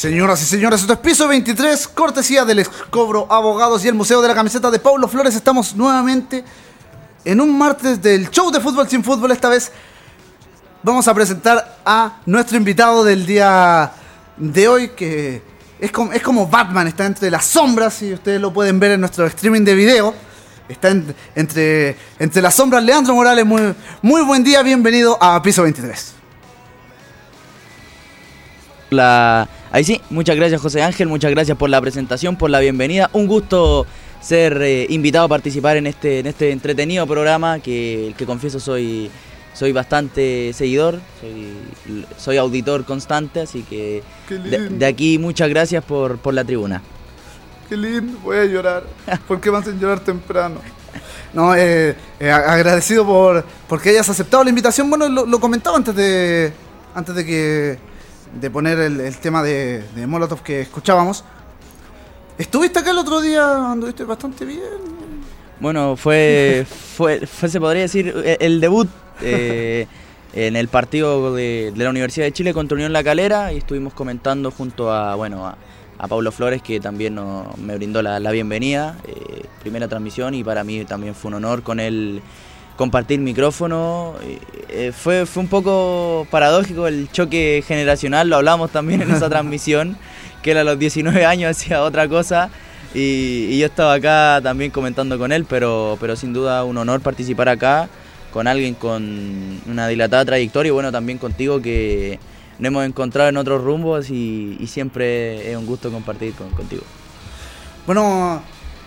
Señoras y señores, esto es Piso 23, cortesía del Escobro Abogados y el Museo de la Camiseta de Paulo Flores. Estamos nuevamente en un martes del show de fútbol sin fútbol. Esta vez vamos a presentar a nuestro invitado del día de hoy, que es como, es como Batman, está entre las sombras y ustedes lo pueden ver en nuestro streaming de video. Está en- entre, entre las sombras Leandro Morales. Muy, muy buen día, bienvenido a Piso 23. La... Ahí sí, muchas gracias José Ángel, muchas gracias por la presentación, por la bienvenida. Un gusto ser eh, invitado a participar en este, en este entretenido programa que, que confieso soy, soy bastante seguidor, soy, soy auditor constante, así que de, aquí muchas gracias por, por la tribuna. Qué lindo, voy a llorar. ¿Por qué me hacen llorar temprano? No, eh, eh, agradecido por porque hayas aceptado la invitación. Bueno, lo, lo comentaba antes de antes de que de poner el, el tema de, Molotov que escuchábamos. Estuviste acá el otro día, anduviste bastante bien. Bueno, fue, fue, se podría decir, eh, el debut eh, en el partido de, la Universidad de Chile contra Unión La Calera y estuvimos comentando junto a, bueno, a, Pablo Flores que también me brindó la, bienvenida, eh, primera transmisión y para mí también fue un honor con él compartir micrófono. eh, fue, fue un poco paradójico el choque generacional, lo hablamos también en esa transmisión, que él a los 19 años hacía otra cosa y, y yo estaba acá también comentando con él, pero, pero sin duda un honor participar acá con alguien con una dilatada trayectoria y bueno, también contigo que nos hemos encontrado en otros rumbos y, y siempre es un gusto compartir con- contigo. Bueno,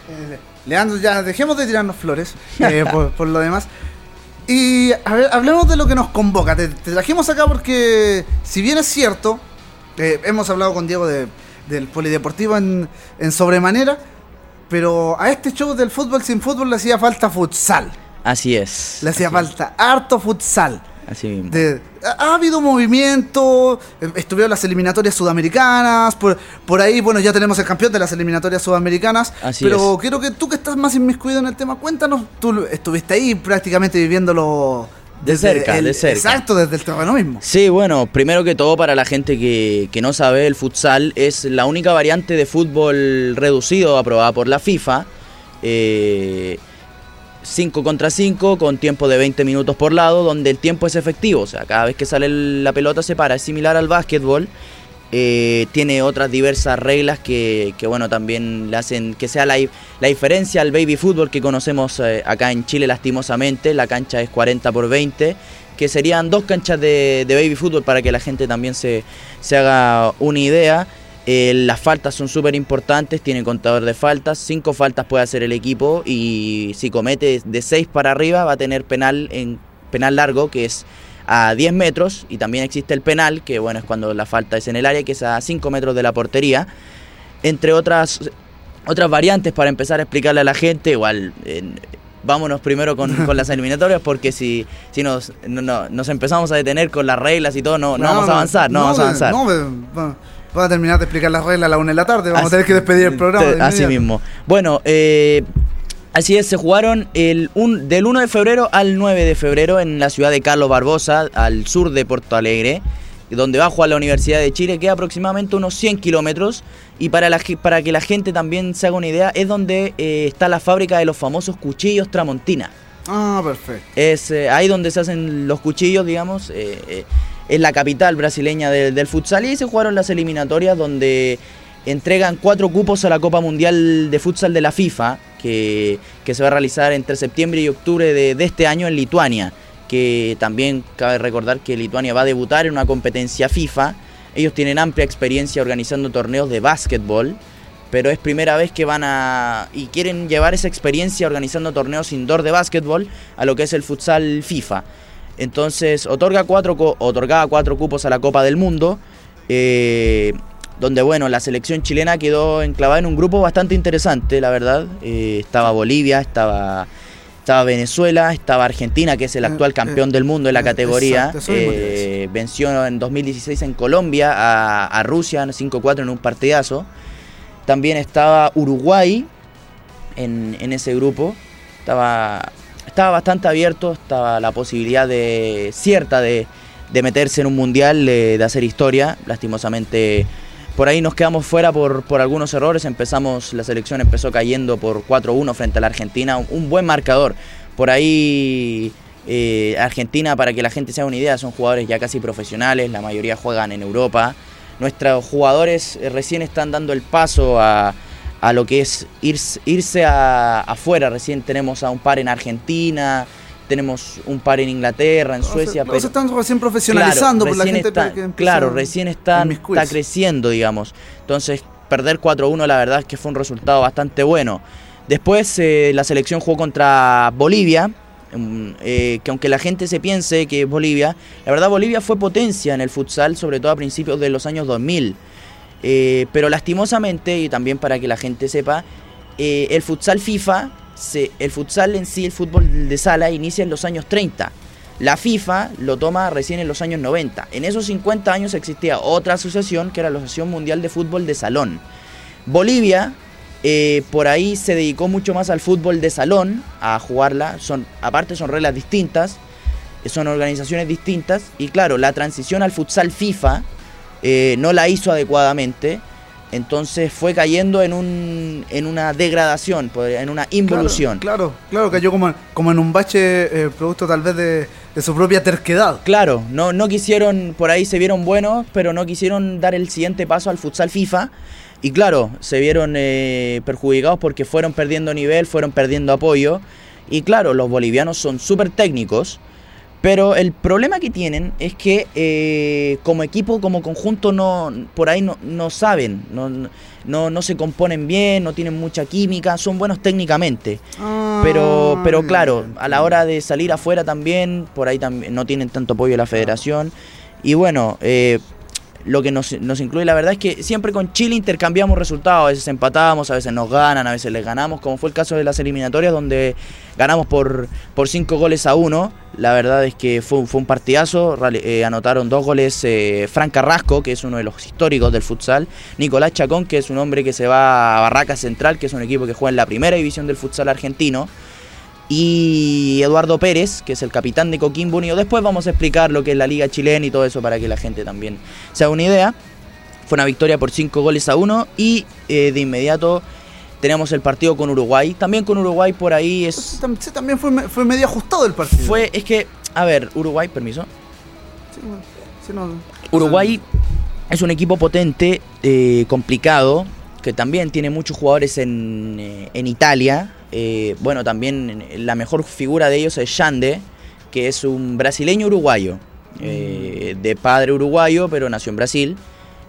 eh, Leandro, ya dejemos de tirarnos flores eh, por, por lo demás. Y a ver, hablemos de lo que nos convoca. Te, te trajimos acá porque, si bien es cierto, eh, hemos hablado con Diego de- del Polideportivo en, en sobremanera, pero a este show del fútbol sin fútbol le hacía falta futsal. Así es. Le hacía es, falta harto futsal. Así mismo. De- ha, ha habido movimiento, eh, estuvieron las eliminatorias sudamericanas, por, por ahí, bueno, ya tenemos el campeón de las eliminatorias sudamericanas, Así pero es. quiero que tú que estás más inmiscuido en el tema, cuéntanos, tú estuviste ahí prácticamente viviéndolo De cerca, de cerca. Exacto, desde el terreno mismo. Sí, bueno, primero que todo para la gente que, que no sabe, el futsal es la única variante de fútbol reducido aprobada por la FIFA. 5 contra 5 con tiempo de 20 minutos por lado, donde el tiempo es efectivo. O sea, cada vez que sale la pelota se para. Es similar al básquetbol. Eh, tiene otras diversas reglas que, que, bueno, también le hacen que sea la, la diferencia al baby fútbol que conocemos eh, acá en Chile lastimosamente. La cancha es 40 por 20, que serían dos canchas de, de baby fútbol para que la gente también se, se haga una idea. Eh, las faltas son súper importantes, tiene contador de faltas, cinco faltas puede hacer el equipo y si comete de 6 para arriba va a tener penal en penal largo que es a 10 metros y también existe el penal que bueno es cuando la falta es en el área que es a 5 metros de la portería. Entre otras otras variantes para empezar a explicarle a la gente igual vámonos primero con, con las eliminatorias porque si, si nos, no- no- nos empezamos a detener con las reglas y todo no, no vamos a avanzar no, vamos a avanzar No, va- va a terminar de explicar las reglas a la una de la tarde, vamos a tener que despedir el programa. de Así mismo. Bueno, eh, así es, se jugaron el un- del 1 de febrero al 9 de febrero en la ciudad de Carlos Barbosa, al sur de Porto Alegre, donde va a jugar la Universidad de Chile, que es aproximadamente unos 100 kilómetros. Y para, la, para que la gente también se haga una idea, es donde eh, está la fábrica de los famosos cuchillos Tramontina. Ah, perfecto. Es eh, ahí donde se hacen los cuchillos, digamos. eh, es la capital brasileña del, futsal y se jugaron las eliminatorias donde entregan cuatro cupos a la Copa Mundial de Futsal de la FIFA, que, que se va a realizar entre septiembre y octubre de, de este año en Lituania. Que también cabe recordar que Lituania va a debutar en una competencia FIFA. Ellos tienen amplia experiencia organizando torneos de básquetbol pero es primera vez que van a y quieren llevar esa experiencia organizando torneos indoor de básquetbol a lo que es el futsal FIFA. Entonces otorga cuatro otorgaba cuatro cupos a la Copa del Mundo, eh, donde bueno la selección chilena quedó enclavada en un grupo bastante interesante, la verdad. Eh, estaba Bolivia, estaba estaba Venezuela, estaba Argentina, que es el Eh, actual campeón del mundo en la categoría. Eh, venció en 2016 en Colombia a, a Rusia en 5-4 en un partidazo. También estaba Uruguay en, en ese grupo. Estaba, estaba bastante abierto, estaba la posibilidad de cierta de, de meterse en un mundial, de, hacer historia. Lastimosamente por ahí nos quedamos fuera por, por algunos errores. Empezamos, la selección empezó cayendo por 4-1 frente a la Argentina. Un, buen marcador. Por ahí eh, Argentina, para que la gente se haga una idea, son jugadores ya casi profesionales. La mayoría juegan en Europa. Nuestros jugadores eh, recién están dando el paso a, a lo que es irse, irse a, afuera. Recién tenemos a un par en Argentina tenemos un par en Inglaterra, en Suecia. pero están recién profesionalizando claro, por la gente Claro, recién está, está creciendo, digamos. Entonces, perder 4-1 la verdad es que fue un resultado bastante bueno. Después eh, la selección jugó contra Bolivia, eh, que aunque la gente se piense que es Bolivia, la verdad Bolivia fue potencia en el futsal, sobre todo a principios de los años 2000. Eh, pero lastimosamente, y también para que la gente sepa, el futsal FIFA el futsal en sí, el fútbol de sala, inicia en los años 30. La FIFA lo toma recién en los años 90. En esos 50 años existía otra asociación que era la Asociación Mundial de Fútbol de Salón. Bolivia eh, por ahí se dedicó mucho más al fútbol de salón, a jugarla. Son, aparte son reglas distintas, son organizaciones distintas. Y claro, la transición al futsal FIFA eh, no la hizo adecuadamente. Entonces fue cayendo en, un, en una degradación, en una involución. Claro, claro, cayó como, como en un bache eh, producto tal vez de, su propia terquedad. Claro, no, no quisieron, por ahí se vieron buenos, pero no quisieron dar el siguiente paso al futsal FIFA. Y claro, se vieron eh, perjudicados porque fueron perdiendo nivel, fueron perdiendo apoyo. Y claro, los bolivianos son súper técnicos pero el problema que tienen es que eh, como equipo, como conjunto, no por ahí no, no saben, no, no, no, se componen bien, no tienen mucha química, son buenos técnicamente. pero, pero ah, claro, a la hora de salir afuera también, por ahí también no tienen tanto apoyo de la federación. Y bueno, eh, lo que nos, nos, incluye. La verdad es que siempre con Chile intercambiamos resultados, a veces empatamos, a veces nos ganan, a veces les ganamos, como fue el caso de las eliminatorias donde ganamos por, por cinco goles a uno. La verdad es que fue, fue un partidazo, eh, anotaron dos goles eh, Fran Carrasco, que es uno de los históricos del futsal, Nicolás Chacón, que es un hombre que se va a Barraca Central, que es un equipo que juega en la primera división del futsal argentino y Eduardo Pérez, que es el capitán de Coquimbo Unido. Después vamos a explicar lo que es la liga chilena y todo eso para que la gente también se haga una idea. Fue una victoria por 5 goles a 1 y eh, de inmediato tenemos el partido con Uruguay. También con Uruguay por ahí es... Sí, también fue, fue medio ajustado el partido. Fue, es que, a ver, Uruguay, permiso. Uruguay es un equipo potente, eh, complicado, que también tiene muchos jugadores en, eh, en Italia, eh, bueno, también la mejor figura de ellos es Yande, que es un brasileño uruguayo, eh, de padre uruguayo, pero nació en Brasil.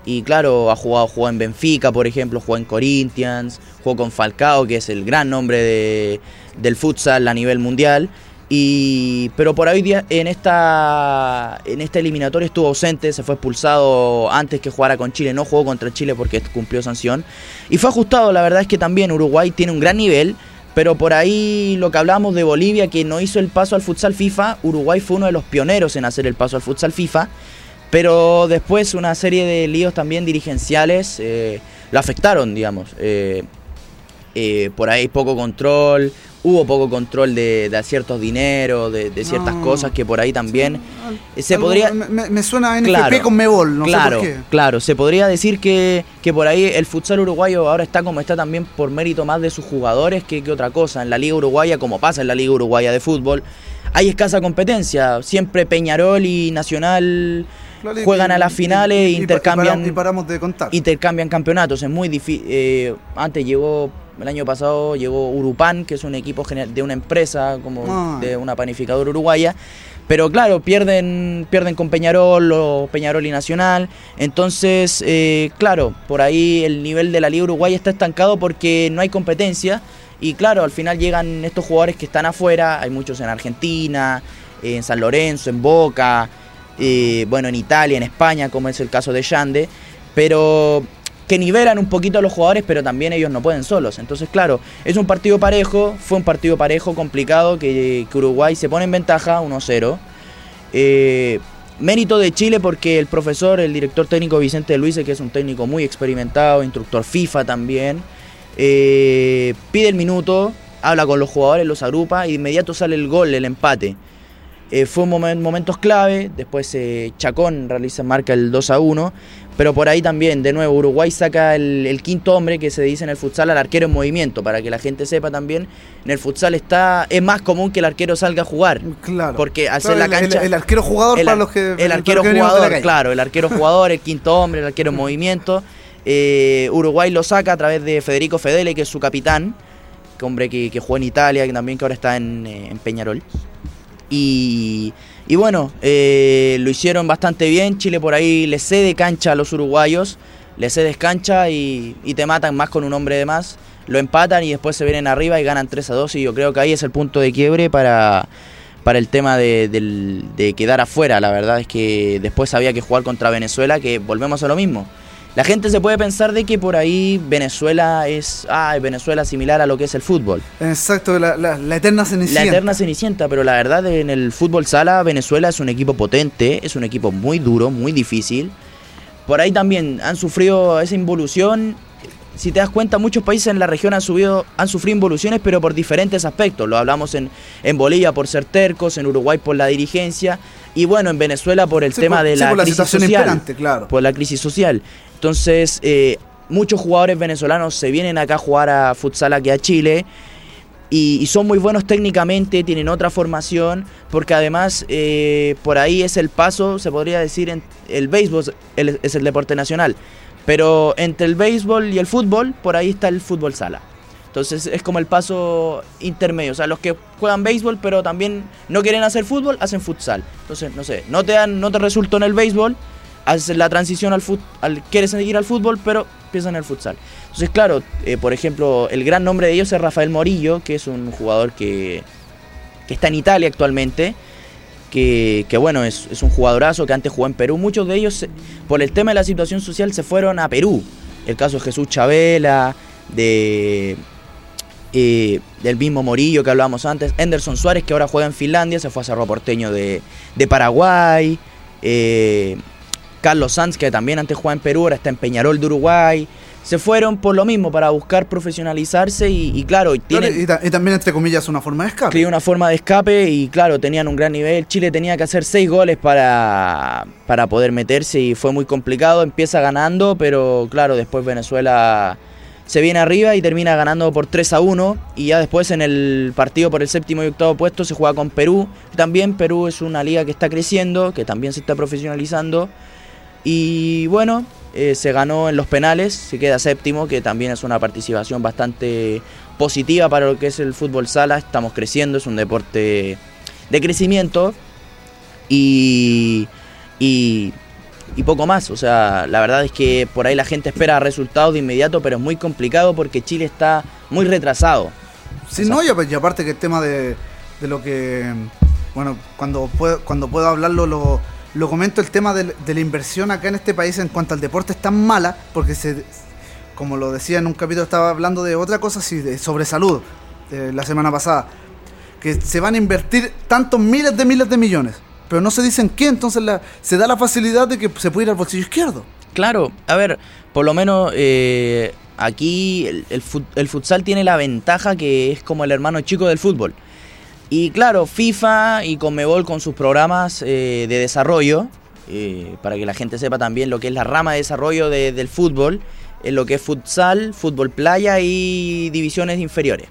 Y claro, ha jugado, jugó en Benfica, por ejemplo, jugó en Corinthians, jugó con Falcao, que es el gran nombre de, del futsal a nivel mundial. Y, pero por ahí en esta, en esta eliminatoria estuvo ausente, se fue expulsado antes que jugara con Chile, no jugó contra Chile porque cumplió sanción. Y fue ajustado, la verdad es que también Uruguay tiene un gran nivel pero por ahí lo que hablábamos de Bolivia, que no hizo el paso al futsal FIFA, Uruguay fue uno de los pioneros en hacer el paso al futsal FIFA. Pero después una serie de líos también dirigenciales eh, lo afectaron, digamos. Eh, eh, por ahí poco control, hubo poco control de, ciertos dineros, de, ciertas cosas que por ahí también se podría... Me, suena a NFP con Mebol, no claro, sé por qué. Claro, se podría decir que, que, por ahí el futsal uruguayo ahora está como está también por mérito más de sus jugadores que, que otra cosa. En la Liga Uruguaya, como pasa en la Liga Uruguaya de Fútbol, hay escasa competencia. Siempre Peñarol y Nacional juegan a las finales e intercambian y paramos, de contar. intercambian campeonatos es muy difícil eh, antes llegó el año pasado llegó Urupan que es un equipo de una empresa como ah. de una panificadora uruguaya. Pero claro pierden pierden con Peñarol o Peñarol y Nacional. Entonces eh, claro por ahí el nivel de la liga uruguaya está estancado porque no hay competencia. Y claro al final llegan estos jugadores que están afuera. Hay muchos en Argentina en San Lorenzo en Boca eh, bueno, en Italia, en España, como es el caso de Yande, pero que nivelan un poquito a los jugadores, pero también ellos no pueden solos. Entonces, claro, es un partido parejo, fue un partido parejo, complicado, que, Uruguay se pone en ventaja 1-0. Eh, mérito de Chile porque el profesor, el director técnico Vicente Luis, que es un técnico muy experimentado, instructor FIFA también, eh, pide el minuto, habla con los jugadores, los agrupa y de inmediato sale el gol, el empate. Eh, fue un momento momentos clave, después Chacón realiza, marca el 2 a 1. Pero por ahí también, de nuevo, Uruguay saca el, quinto hombre que se dice en el futsal al arquero en movimiento, para que la gente sepa también, en el futsal está es más común que el arquero salga a jugar. Claro. Porque hacer la cancha... El, arquero jugador para los que... El arquero jugador, claro, el arquero jugador, el quinto hombre, el arquero en movimiento. Eh, Uruguay lo saca a través de Federico Fedele, que es su capitán, que hombre que, que jugó en Italia, que también que ahora está en, eh, en Peñarol. Y y bueno, eh, lo hicieron bastante bien. Chile por ahí le cede cancha a los uruguayos, le cedes cancha y, te matan más con un hombre de más. Lo empatan y después se vienen arriba y ganan 3 a 2. Y yo creo que ahí es el punto de quiebre para, para el tema de, de quedar afuera. La verdad es que después había que jugar contra Venezuela, que volvemos a lo mismo. La gente se puede pensar de que por ahí Venezuela es, ah, Venezuela similar a lo que es el fútbol. Exacto, la, eterna cenicienta. La eterna cenicienta, pero la verdad en el fútbol sala Venezuela es un equipo potente, es un equipo muy duro, muy difícil. Por ahí también han sufrido esa involución. Si te das cuenta, muchos países en la región han, subido, han sufrido involuciones, pero por diferentes aspectos. Lo hablamos en, en Bolivia por ser tercos, en Uruguay por la dirigencia, y bueno, en Venezuela por el tema de la, crisis social. Claro. Por la crisis social. Entonces, eh, muchos jugadores venezolanos se vienen acá a jugar a futsal aquí a Chile. Y, son muy buenos técnicamente, tienen otra formación, porque además eh, por ahí es el paso, se podría decir, el béisbol es el deporte nacional, pero entre el béisbol y el fútbol, por ahí está el fútbol sala. Entonces es como el paso intermedio, o sea, los que juegan béisbol pero también no quieren hacer fútbol, hacen futsal. Entonces, no sé, no te, no te resultó en el béisbol, haces la transición al fútbol, quieres seguir al fútbol, pero empiezas en el futsal. Entonces, claro, eh, por ejemplo, el gran nombre de ellos es Rafael Morillo, que es un jugador que, que está en Italia actualmente. Que, que bueno, es, es, un jugadorazo que antes jugó en Perú. Muchos de ellos, por el tema de la situación social, se fueron a Perú. El caso de Jesús Chabela, de, eh, del mismo Morillo que hablábamos antes, Anderson Suárez que ahora juega en Finlandia, se fue a Cerro Porteño de, de Paraguay, eh, Carlos Sanz, que también antes jugaba en Perú, ahora está en Peñarol de Uruguay. Se fueron por lo mismo, para buscar profesionalizarse y, claro, y, también entre comillas una forma de escape. una forma de escape y claro, tenían un gran nivel. Chile tenía que hacer seis goles para, para poder meterse y fue muy complicado. Empieza ganando, pero claro, después Venezuela se viene arriba y termina ganando por 3 a 1 y ya después en el partido por el séptimo y octavo puesto se juega con Perú. También Perú es una liga que está creciendo, que también se está profesionalizando y bueno, eh, se ganó en los penales, se queda séptimo, que también es una participación bastante positiva para lo que es el fútbol sala. Estamos creciendo, es un deporte de crecimiento y, y, poco más. O sea, la verdad es que por ahí la gente espera resultados de inmediato, pero es muy complicado porque Chile está muy retrasado. Sí, no, y aparte que el tema de, de lo que, bueno, cuando puedo, cuando puedo hablarlo, lo lo comento, el tema de, la inversión acá en este país en cuanto al deporte es tan mala, porque se, como lo decía en un capítulo, estaba hablando de otra cosa, sí, de, sobre salud, la semana pasada, que se van a invertir tantos miles de miles de millones, pero no se dicen qué, entonces la, se da la facilidad de que se puede ir al bolsillo izquierdo. Claro, a ver, por lo menos eh, aquí el, el futsal tiene la ventaja que es como el hermano chico del fútbol. Y claro, FIFA y Conmebol con sus programas eh, de desarrollo, eh, para que la gente sepa también lo que es la rama de desarrollo del fútbol, en lo que es futsal, fútbol playa y divisiones inferiores.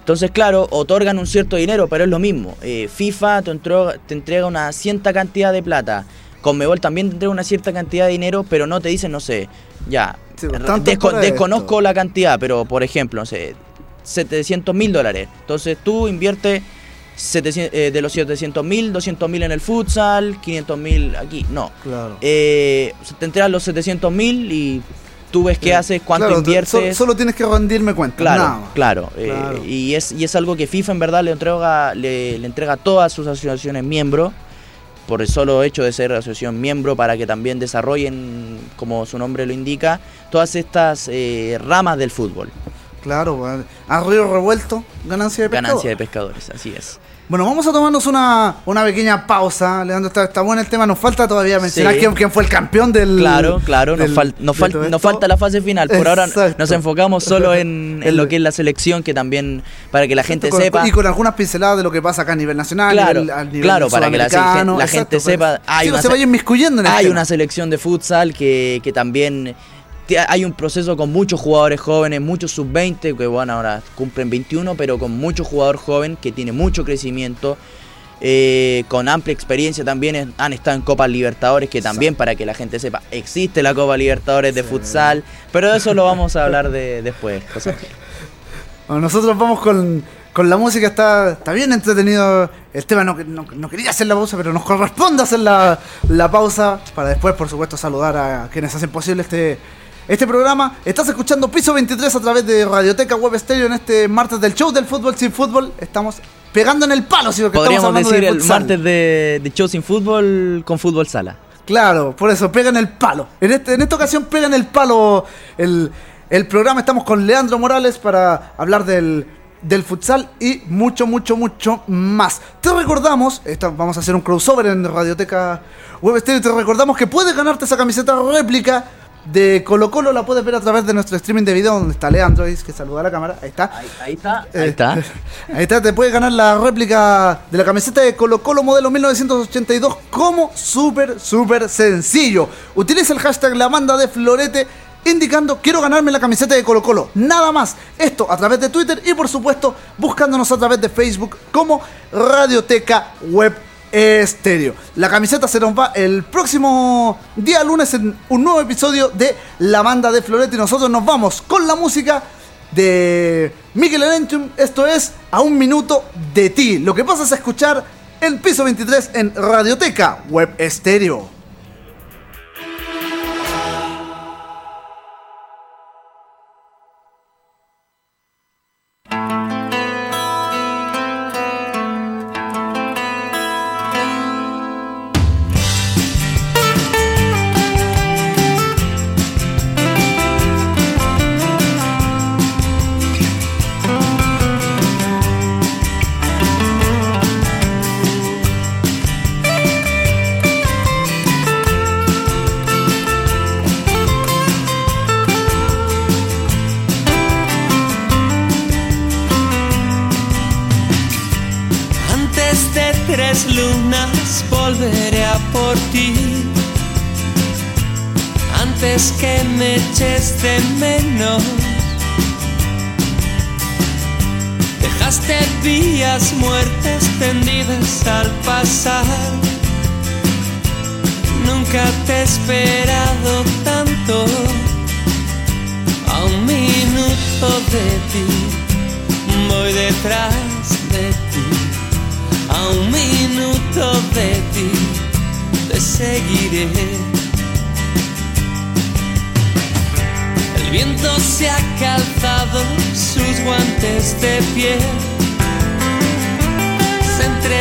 Entonces, claro, otorgan un cierto dinero, pero es lo mismo. Eh, FIFA te entrega, te entrega, una cierta cantidad de plata. Conmebol también te entrega una cierta cantidad de dinero, pero no te dicen, no sé, ya. desconozco la cantidad, pero por ejemplo, no sé, 700 mil dólares. Entonces tú inviertes eh, de los 700 mil, 200 mil en el futsal, 500 mil aquí. No. Claro. Eh, te entregas los 700 mil y tú ves qué haces, cuánto inviertes. solo tienes que rendirme cuenta. Claro, claro. Eh, y, es, y es algo que FIFA en verdad le entrega, le, entrega a todas sus asociaciones miembros por el solo hecho de ser asociación miembro para que también desarrollen, como su nombre lo indica, todas estas ramas del fútbol. Claro, a río revuelto, ganancia de pescadores. Ganancia de pescadores, así es. Bueno, vamos a tomarnos una, una pequeña pausa. Leandro, está, está bueno el tema. Nos falta todavía mencionar Sí. quién, quién fue el campeón del. Claro, claro, nos, fal- fal- falta la fase final. Por ahora nos enfocamos solo en, lo que es la selección, que también, para que la gente Con- sepa. Y con algunas pinceladas de lo que pasa acá a nivel nacional, Claro, a nivel, a nivel claro, para que la, gente exacto, sepa, hay, una, se se- vaya inmiscuyendo en hay una selección de futsal que, que también hay un proceso con muchos jugadores jóvenes, muchos sub-20, que bueno, ahora cumplen 21, pero con mucho jugador joven que tiene mucho crecimiento. eh, con amplia experiencia también han estado en Copas Libertadores, que también para que la gente sepa, existe la Copa Libertadores de futsal, pero de eso lo vamos a hablar de, después. José Ángel. Bueno, nosotros vamos con, con la música, está, está bien entretenido el tema. No, no, no quería hacer la pausa, pero nos corresponde hacer la, la pausa para después, por supuesto, saludar a quienes hacen posible este, este programa. Estás escuchando Piso 23 a través de Radioteca Web Stereo en este martes del show del fútbol sin fútbol. Estamos pegando en el palo, si porque Podríamos decir de el martes de, de show sin fútbol con fútbol sala. Claro, por eso, pegan el palo. En, este, en esta ocasión pegan el palo el, el programa. Estamos con Leandro Morales para hablar del, del futsal y mucho, mucho, mucho más. Te recordamos, esta- vamos a hacer un crossover en Radioteca Web Stereo, te recordamos que puedes ganarte esa camiseta réplica de Colo Colo, la puedes ver a través de nuestro streaming de video donde está Leandro, que saluda a la cámara, ahí está. Ahí, está. Eh, Ahí está. Ahí está, te puedes ganar la réplica de la camiseta de Colo Colo modelo 1982 como súper, súper sencillo. Utiliza el hashtag la banda de Florete indicando quiero ganarme la camiseta de Colo Colo. Nada más. Esto a través de Twitter y por supuesto buscándonos a través de Facebook como Radioteca Web Estéreo. La camiseta se nos va el próximo día lunes en un nuevo episodio de La Banda de Florete y nosotros nos vamos con la música de Miguel Erenchum. Esto es A un minuto de ti. Lo que pasa es escuchar el piso 23 en Radioteca Web Estéreo.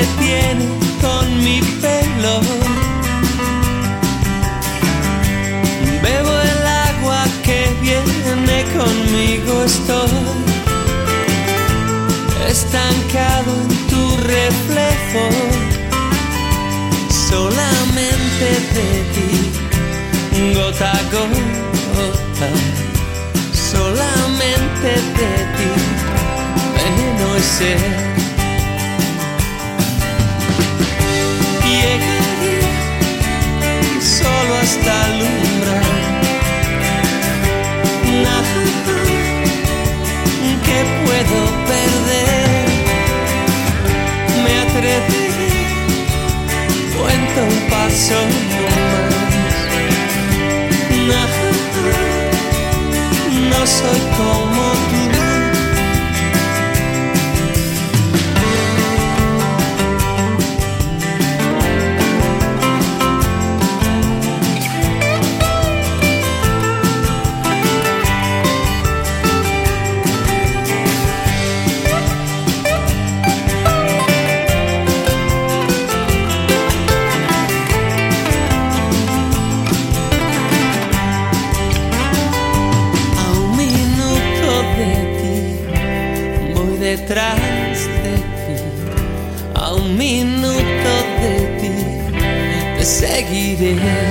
Se entretiene con mi pelo. Bebo el agua que viene conmigo, estoy estancado en tu reflejo, solamente de ti, gota a gota, solamente de ti, veneno y ser. Llegaré solo hasta alumbrar. Nada que puedo perder. Me atreveré, cuento un paso más. there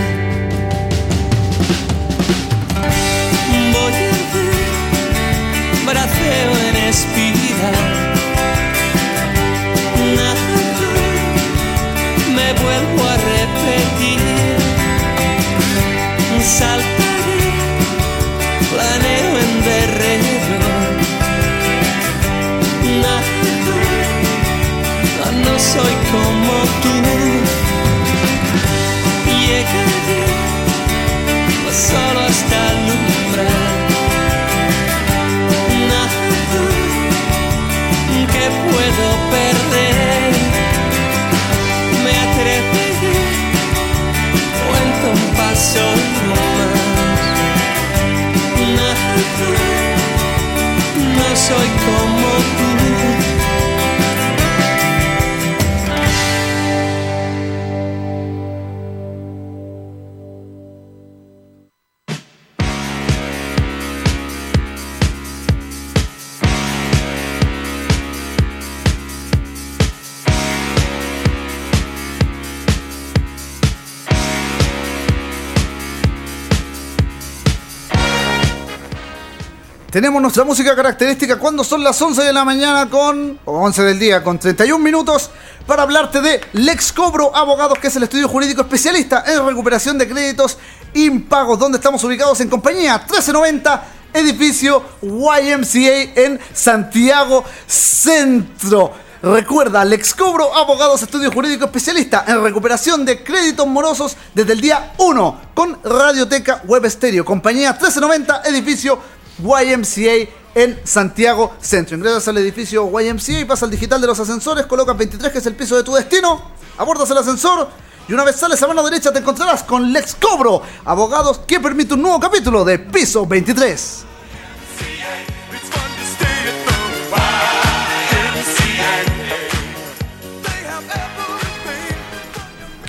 Tenemos nuestra música característica cuando son las 11 de la mañana con... o 11 del día con 31 minutos para hablarte de Lex Cobro Abogados, que es el estudio jurídico especialista en recuperación de créditos impagos, donde estamos ubicados en compañía 1390, edificio YMCA en Santiago Centro. Recuerda, Lex Cobro Abogados, estudio jurídico especialista en recuperación de créditos morosos desde el día 1 con Radioteca Web Stereo, compañía 1390, edificio YMCA en Santiago Centro. Ingresas al edificio YMCA y pasa al digital de los ascensores, colocas 23 que es el piso de tu destino, abordas el ascensor y una vez sales a mano derecha te encontrarás con Lex Cobro, abogados que permite un nuevo capítulo de piso 23.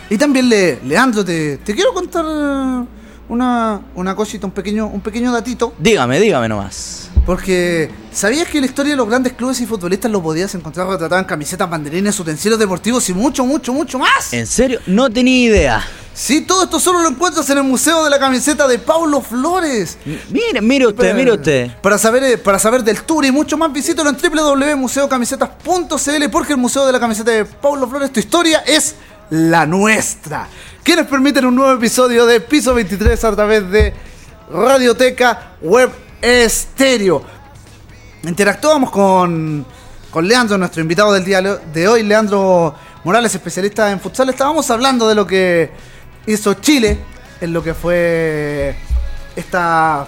Y también, le, Leandro, te, te quiero contar una, una cosita, un pequeño, un pequeño datito. Dígame, dígame nomás. Porque, ¿sabías que la historia de los grandes clubes y futbolistas lo podías encontrar retratado en camisetas, banderines, utensilios deportivos y mucho, mucho, mucho más? ¿En serio? No tenía idea. Sí, todo esto solo lo encuentras en el Museo de la Camiseta de Paulo Flores. Mire, mire usted, mire usted. Para saber, eh, para saber del tour y mucho más, visítalo en www.museocamisetas.cl porque el Museo de la Camiseta de Paulo Flores, tu historia es la nuestra. Quienes permiten un nuevo episodio de Piso 23 a través de Radioteca Web Estéreo. Interactuamos con, con Leandro, nuestro invitado del día de hoy, Leandro Morales, especialista en futsal. Estábamos hablando de lo que hizo Chile en lo que fue esta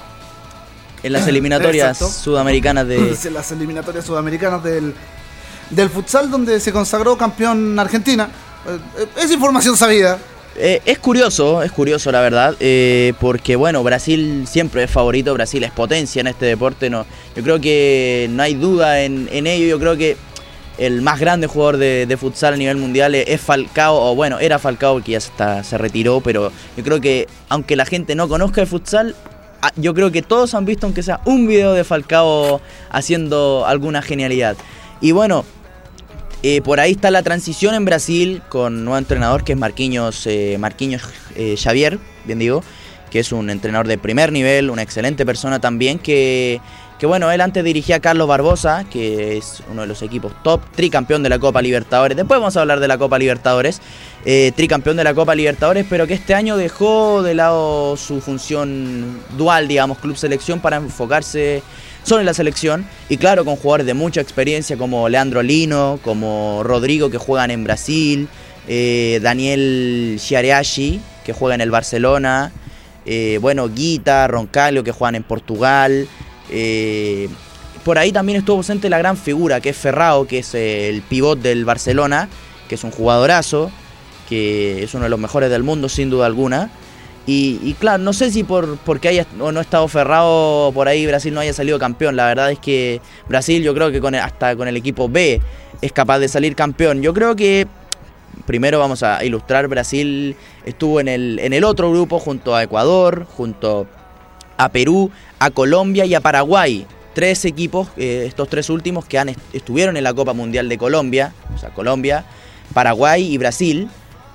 En las eliminatorias Exacto. sudamericanas de... en las eliminatorias sudamericanas del, del futsal donde se consagró campeón Argentina. Eh, Es información sabida. Eh, es curioso, es curioso la verdad, eh, porque bueno, Brasil siempre es favorito, Brasil es potencia en este deporte, no, yo creo que no hay duda en, en ello, yo creo que el más grande jugador de, de futsal a nivel mundial es Falcao, o bueno, era Falcao porque ya está- se retiró, pero yo creo que aunque la gente no conozca el futsal, ah, yo creo que todos han visto aunque sea un video de Falcao haciendo alguna genialidad. Y bueno, eh, por ahí está la transición en Brasil con nuevo entrenador que es Marquinhos, eh, Marquinhos eh, Xavier, bien digo, que es un entrenador de primer nivel, una excelente persona también, que, que bueno, él antes dirigía a Carlos Barbosa, que es uno de los equipos top, tricampeón de la Copa Libertadores, después vamos a hablar de la Copa Libertadores, tricampeón de la Copa Libertadores, pero que este año dejó de lado su función dual, digamos, club selección, para enfocarse solo en la selección y claro con jugadores de mucha experiencia como Leandro Lino, como Rodrigo que juegan en Brasil, eh, Daniel Chiareashi que juega en el Barcelona, eh, bueno Guita, Roncalio que juegan en Portugal, eh, por ahí también estuvo presente la gran figura que es Ferrao, que es el pivot del Barcelona, que es un jugadorazo, que es uno de los mejores del mundo sin duda alguna. Y, claro, no sé si por porque haya o no estado Ferrao por ahí Brasil no haya salido campeón. La verdad es que Brasil yo creo que con hasta con el equipo B es capaz de salir campeón. Yo creo que primero vamos a ilustrar Brasil estuvo en el en el otro grupo junto a Ecuador, junto a Perú, a Colombia y a Paraguay. tres equipos, eh, estos tres últimos que han estuvieron en la Copa Mundial de Colombia, o sea, Colombia, Paraguay y Brasil.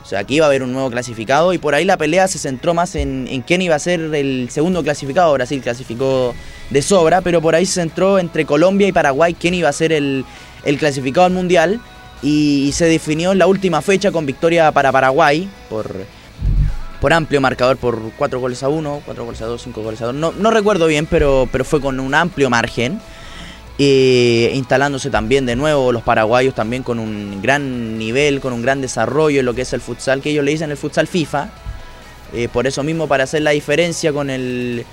O sea, aquí iba a haber un nuevo clasificado y por ahí la pelea se centró más en, en quién iba a ser el segundo clasificado. Brasil clasificó de sobra, pero por ahí se centró entre Colombia y Paraguay quién iba a ser el, el clasificado al Mundial y se definió en la última fecha con victoria para Paraguay por, por amplio marcador, por 4 goles a 1, 4 goles a 2, 5 goles a 2. No, no recuerdo bien, pero, pero fue con un amplio margen. Eh, instalándose también de nuevo los paraguayos también con un gran nivel, con un gran desarrollo en lo que es el futsal, que ellos le dicen el futsal FIFA. Eh, por eso mismo, para hacer la diferencia con el,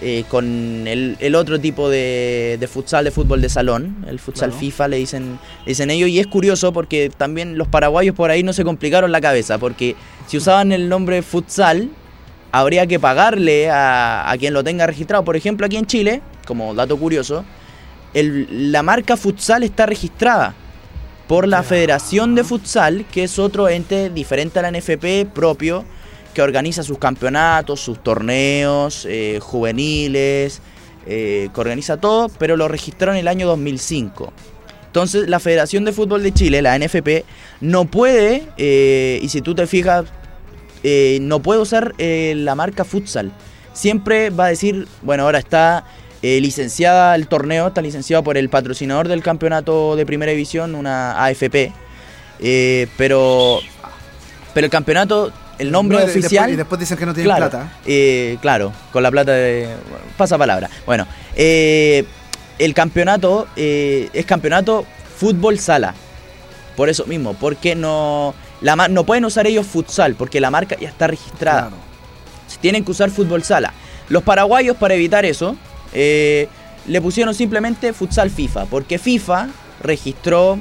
eh, con el, otro tipo de, futsal, de fútbol de salón, el futsal FIFA, le dicen, dicen ellos, y es curioso porque también los paraguayos por ahí no se complicaron la cabeza, porque si usaban el nombre futsal, habría que pagarle a, quien lo tenga registrado. Por ejemplo, aquí en Chile, como dato curioso, la marca futsal está registrada por la Federación de Futsal, que es otro ente diferente a la NFP propio que organiza sus campeonatos, sus torneos eh, juveniles, eh, que organiza todo, pero lo registró en el año 2005. Entonces la Federación de Fútbol de Chile, la NFP, no puede, eh, y si tú te fijas, no puede usar la marca futsal. Siempre va a decir, bueno, ahora está licenciada el torneo, está licenciado por el patrocinador del campeonato de primera división, una AFP, pero, pero el campeonato el nombre oficial. y después dicen que no tienen plata. Eh, claro, con la plata de. pasa palabra. Bueno, eh, el campeonato eh, es campeonato fútbol sala. Por eso mismo, porque no. La, no pueden usar ellos futsal, porque la marca ya está registrada. Tienen que usar fútbol sala. Los paraguayos, para evitar eso, le pusieron simplemente futsal FIFA, porque FIFA registró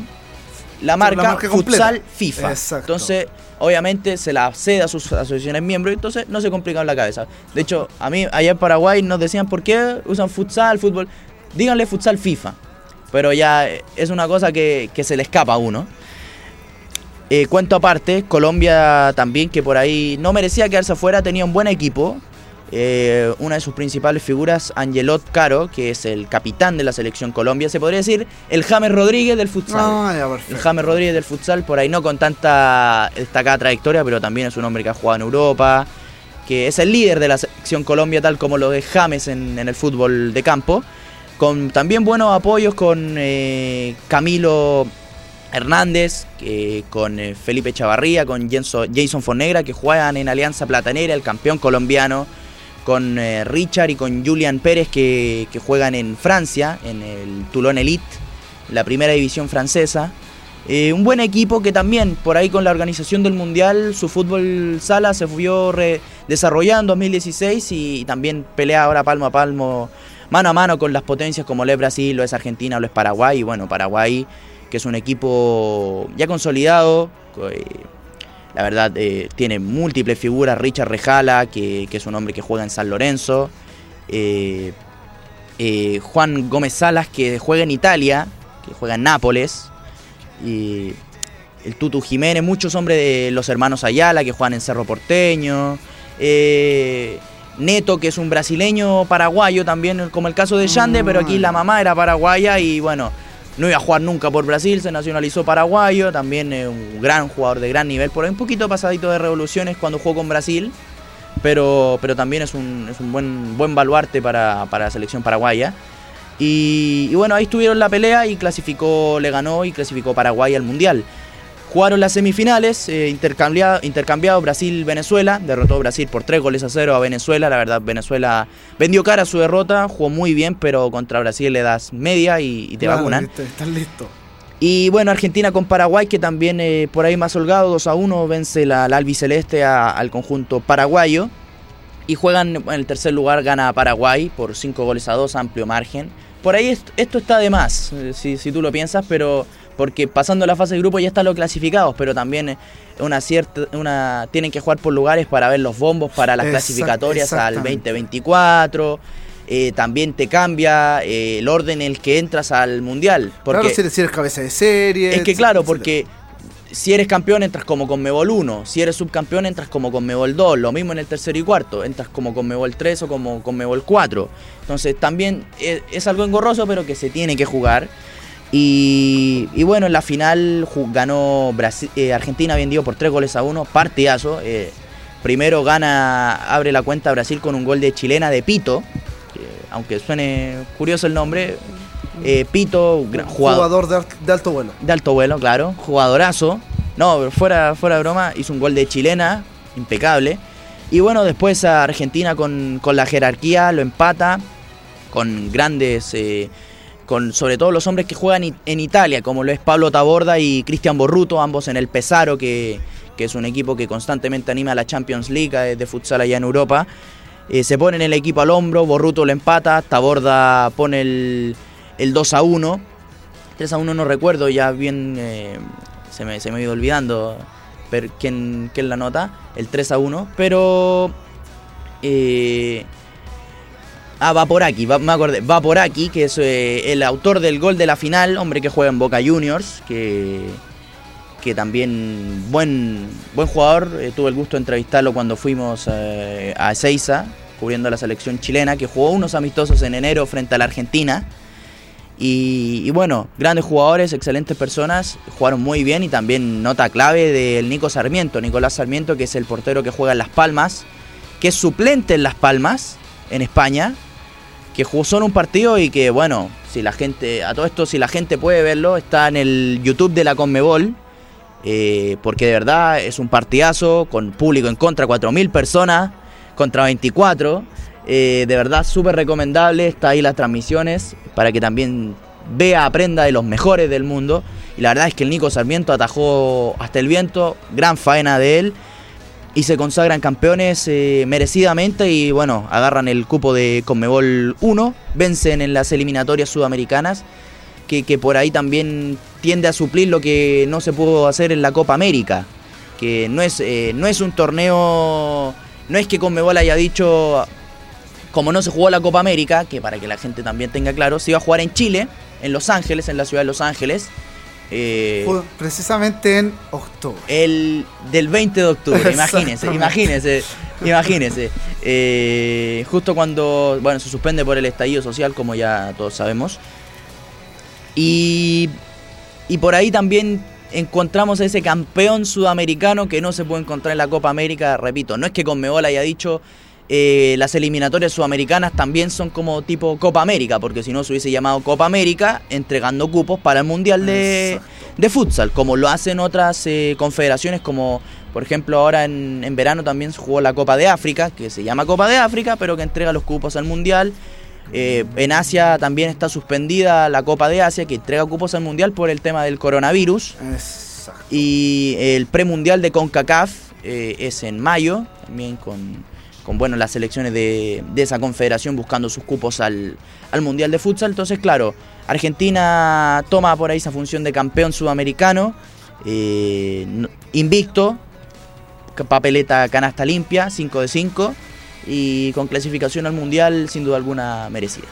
la marca, futsal FIFA. Entonces obviamente se la cede a sus asociaciones miembros y entonces no se complican la cabeza. De hecho, a mí allá en Paraguay nos decían por qué usan futsal, fútbol. Díganle futsal FIFA. Pero ya es una cosa que, se le escapa a uno. Eh, cuento aparte, Colombia también, que por ahí no merecía quedarse afuera, tenía un buen equipo. Eh, una de sus principales figuras, Angelot Caro, que es el capitán de la selección Colombia, se podría decir el James Rodríguez del futsal. Ah, el James Rodríguez del futsal, por ahí no con tanta destacada trayectoria, pero también es un hombre que ha jugado en Europa, que es el líder de la selección Colombia, tal como lo es James en, el fútbol de campo, con también buenos apoyos con eh, Camilo Hernández, con eh, Felipe Chavarría, con Jason Fonegra, que juegan en Alianza Platanera, el campeón colombiano con eh, Richard y con Julian Pérez que, juegan en Francia, en el Toulon Elite, la primera división francesa. Eh, un buen equipo que también por ahí con la organización del Mundial su fútbol sala se vio desarrollando en 2016 y, también pelea ahora palmo a palmo, mano a mano con las potencias como lo es Brasil, lo es Argentina, lo es Paraguay. Y bueno, Paraguay que es un equipo ya consolidado. Eh, la verdad, eh, tiene múltiples figuras. Richard Rejala, que, es un hombre que juega en San Lorenzo. Eh, eh, Juan Gómez Salas, que juega en Italia, que juega en Nápoles. Y el Tutu Jiménez, muchos hombres de los hermanos Ayala, que juegan en Cerro Porteño. Neto, que es un brasileño paraguayo también, como el caso de Yande, pero aquí la mamá era paraguaya y bueno no iba a jugar nunca por Brasil, se nacionalizó paraguayo, también es un gran jugador de gran nivel, por ahí un poquito pasadito de revoluciones cuando jugó con Brasil, pero, pero también es un, es un buen, buen baluarte para, para la selección paraguaya. Y, y, bueno, ahí estuvieron la pelea y clasificó, le ganó y clasificó Paraguay al Mundial. Jugaron las semifinales, eh, intercambiado, intercambiado Brasil-Venezuela, derrotó Brasil por 3 goles a 0 a Venezuela, la verdad Venezuela vendió cara a su derrota, jugó muy bien, pero contra Brasil le das media y, te vacunan. Estás listo. Y bueno, Argentina con Paraguay, que también eh, por ahí más holgado, 2 a 1, vence la, albiceleste al conjunto paraguayo. Y juegan en el tercer lugar, gana Paraguay por 5 goles a 2, amplio margen. Por ahí esto, está de más, eh, si, si tú lo piensas, pero porque pasando la fase de grupo ya están los clasificados, pero también una cierta, una, tienen que jugar por lugares para ver los bombos para las clasificatorias al 2024. Eh, también te cambia eh, el orden en el que entras al mundial. Porque, claro, si eres cabeza de serie. Es que claro, porque si eres campeón entras como con Mebol 1, si eres subcampeón entras como con Mebol 2, lo mismo en el tercero y cuarto, entras como con Mebol 3 o como con Mebol 4. Entonces también es, es algo engorroso, pero que se tiene que jugar. Y, y bueno, en la final ganó Brasil- eh, Argentina, bien digo, por 3 goles a 1, partidazo. eh, primero gana, abre la cuenta Brasil con un gol de chilena de Pito, que, aunque suene curioso el nombre. eh, Pito, gran jugador, Jugador de, al- de alto vuelo. de alto vuelo, claro, jugadorazo. No, pero fuera, fuera de broma, hizo un gol de chilena, impecable. Y bueno, después a Argentina con, con la jerarquía lo empata, con grandes, eh, sobre todo los hombres que juegan en Italia, como lo es Pablo Taborda y Cristian Borruto, ambos en el Pesaro, que, es un equipo que constantemente anima a la Champions League eh, de futsal allá en Europa. Eh, se ponen el equipo al hombro, Borruto lo empata, Taborda pone el, el 2 a 1. 3 a 1 no recuerdo, ya bien eh, se, me, se me ido olvidando ver quién, quién la nota, el 3 a 1, pero... ah, va por aquí, va, me acordé, va por aquí, que es eh, el autor del gol de la final, hombre que juega en Boca Juniors, que, que también buen, buen jugador, eh, tuve el gusto de entrevistarlo cuando fuimos eh, a Ezeiza, cubriendo la selección chilena, que jugó unos amistosos en enero frente a la Argentina. Y, y bueno, grandes jugadores, excelentes personas, jugaron muy bien y también nota clave del Nico Sarmiento, Nicolás Sarmiento, que es el portero que juega en Las Palmas, que es suplente en Las Palmas, en España, que jugó solo un partido y que bueno, si la gente, a todo esto, si la gente puede verlo, está en el YouTube de la Conmebol, eh, porque de verdad es un partidazo con público en contra, 4.000 personas contra 24. eh, de verdad súper recomendable, está ahí las transmisiones para que también vea, aprenda de los mejores del mundo. Y la verdad es que el Nico Sarmiento atajó hasta el viento, gran faena de él. Y se consagran campeones eh, merecidamente y bueno, agarran el cupo de Conmebol 1, vencen en las eliminatorias sudamericanas que, que por ahí también tiende a suplir lo que no se pudo hacer en la Copa América. Que no es, eh, no es un torneo. No es que Conmebol haya dicho. Como no se jugó la Copa América, que para que la gente también tenga claro, se iba a jugar en Chile, en Los Ángeles, en la ciudad de Los Ángeles. Eh, Fue precisamente en octubre. el del 20 de octubre, imagínense, imagínense, imagínense. Eh, justo cuando, bueno, se suspende por el estallido social, como ya todos sabemos. Y, y por ahí también encontramos a ese campeón sudamericano que no se puede encontrar en la Copa América. Repito, no es que Conmebol haya dicho eh, las eliminatorias sudamericanas también son como tipo Copa América, porque si no se hubiese llamado Copa América entregando cupos para el Mundial de, de futsal, como lo hacen otras eh, confederaciones, como por ejemplo ahora en, en verano también se jugó la Copa de África, que se llama Copa de África, pero que entrega los cupos al Mundial. Eh, en Asia también está suspendida la Copa de Asia, que entrega cupos al Mundial por el tema del coronavirus. Exacto. Y el premundial de CONCACAF eh, es en mayo, también con, bueno, las selecciones de, de esa confederación buscando sus cupos al, al Mundial de Futsal. Entonces, claro, Argentina toma por ahí esa función de campeón sudamericano, eh, invicto, papeleta canasta limpia, 5 de 5, y con clasificación al Mundial sin duda alguna merecida.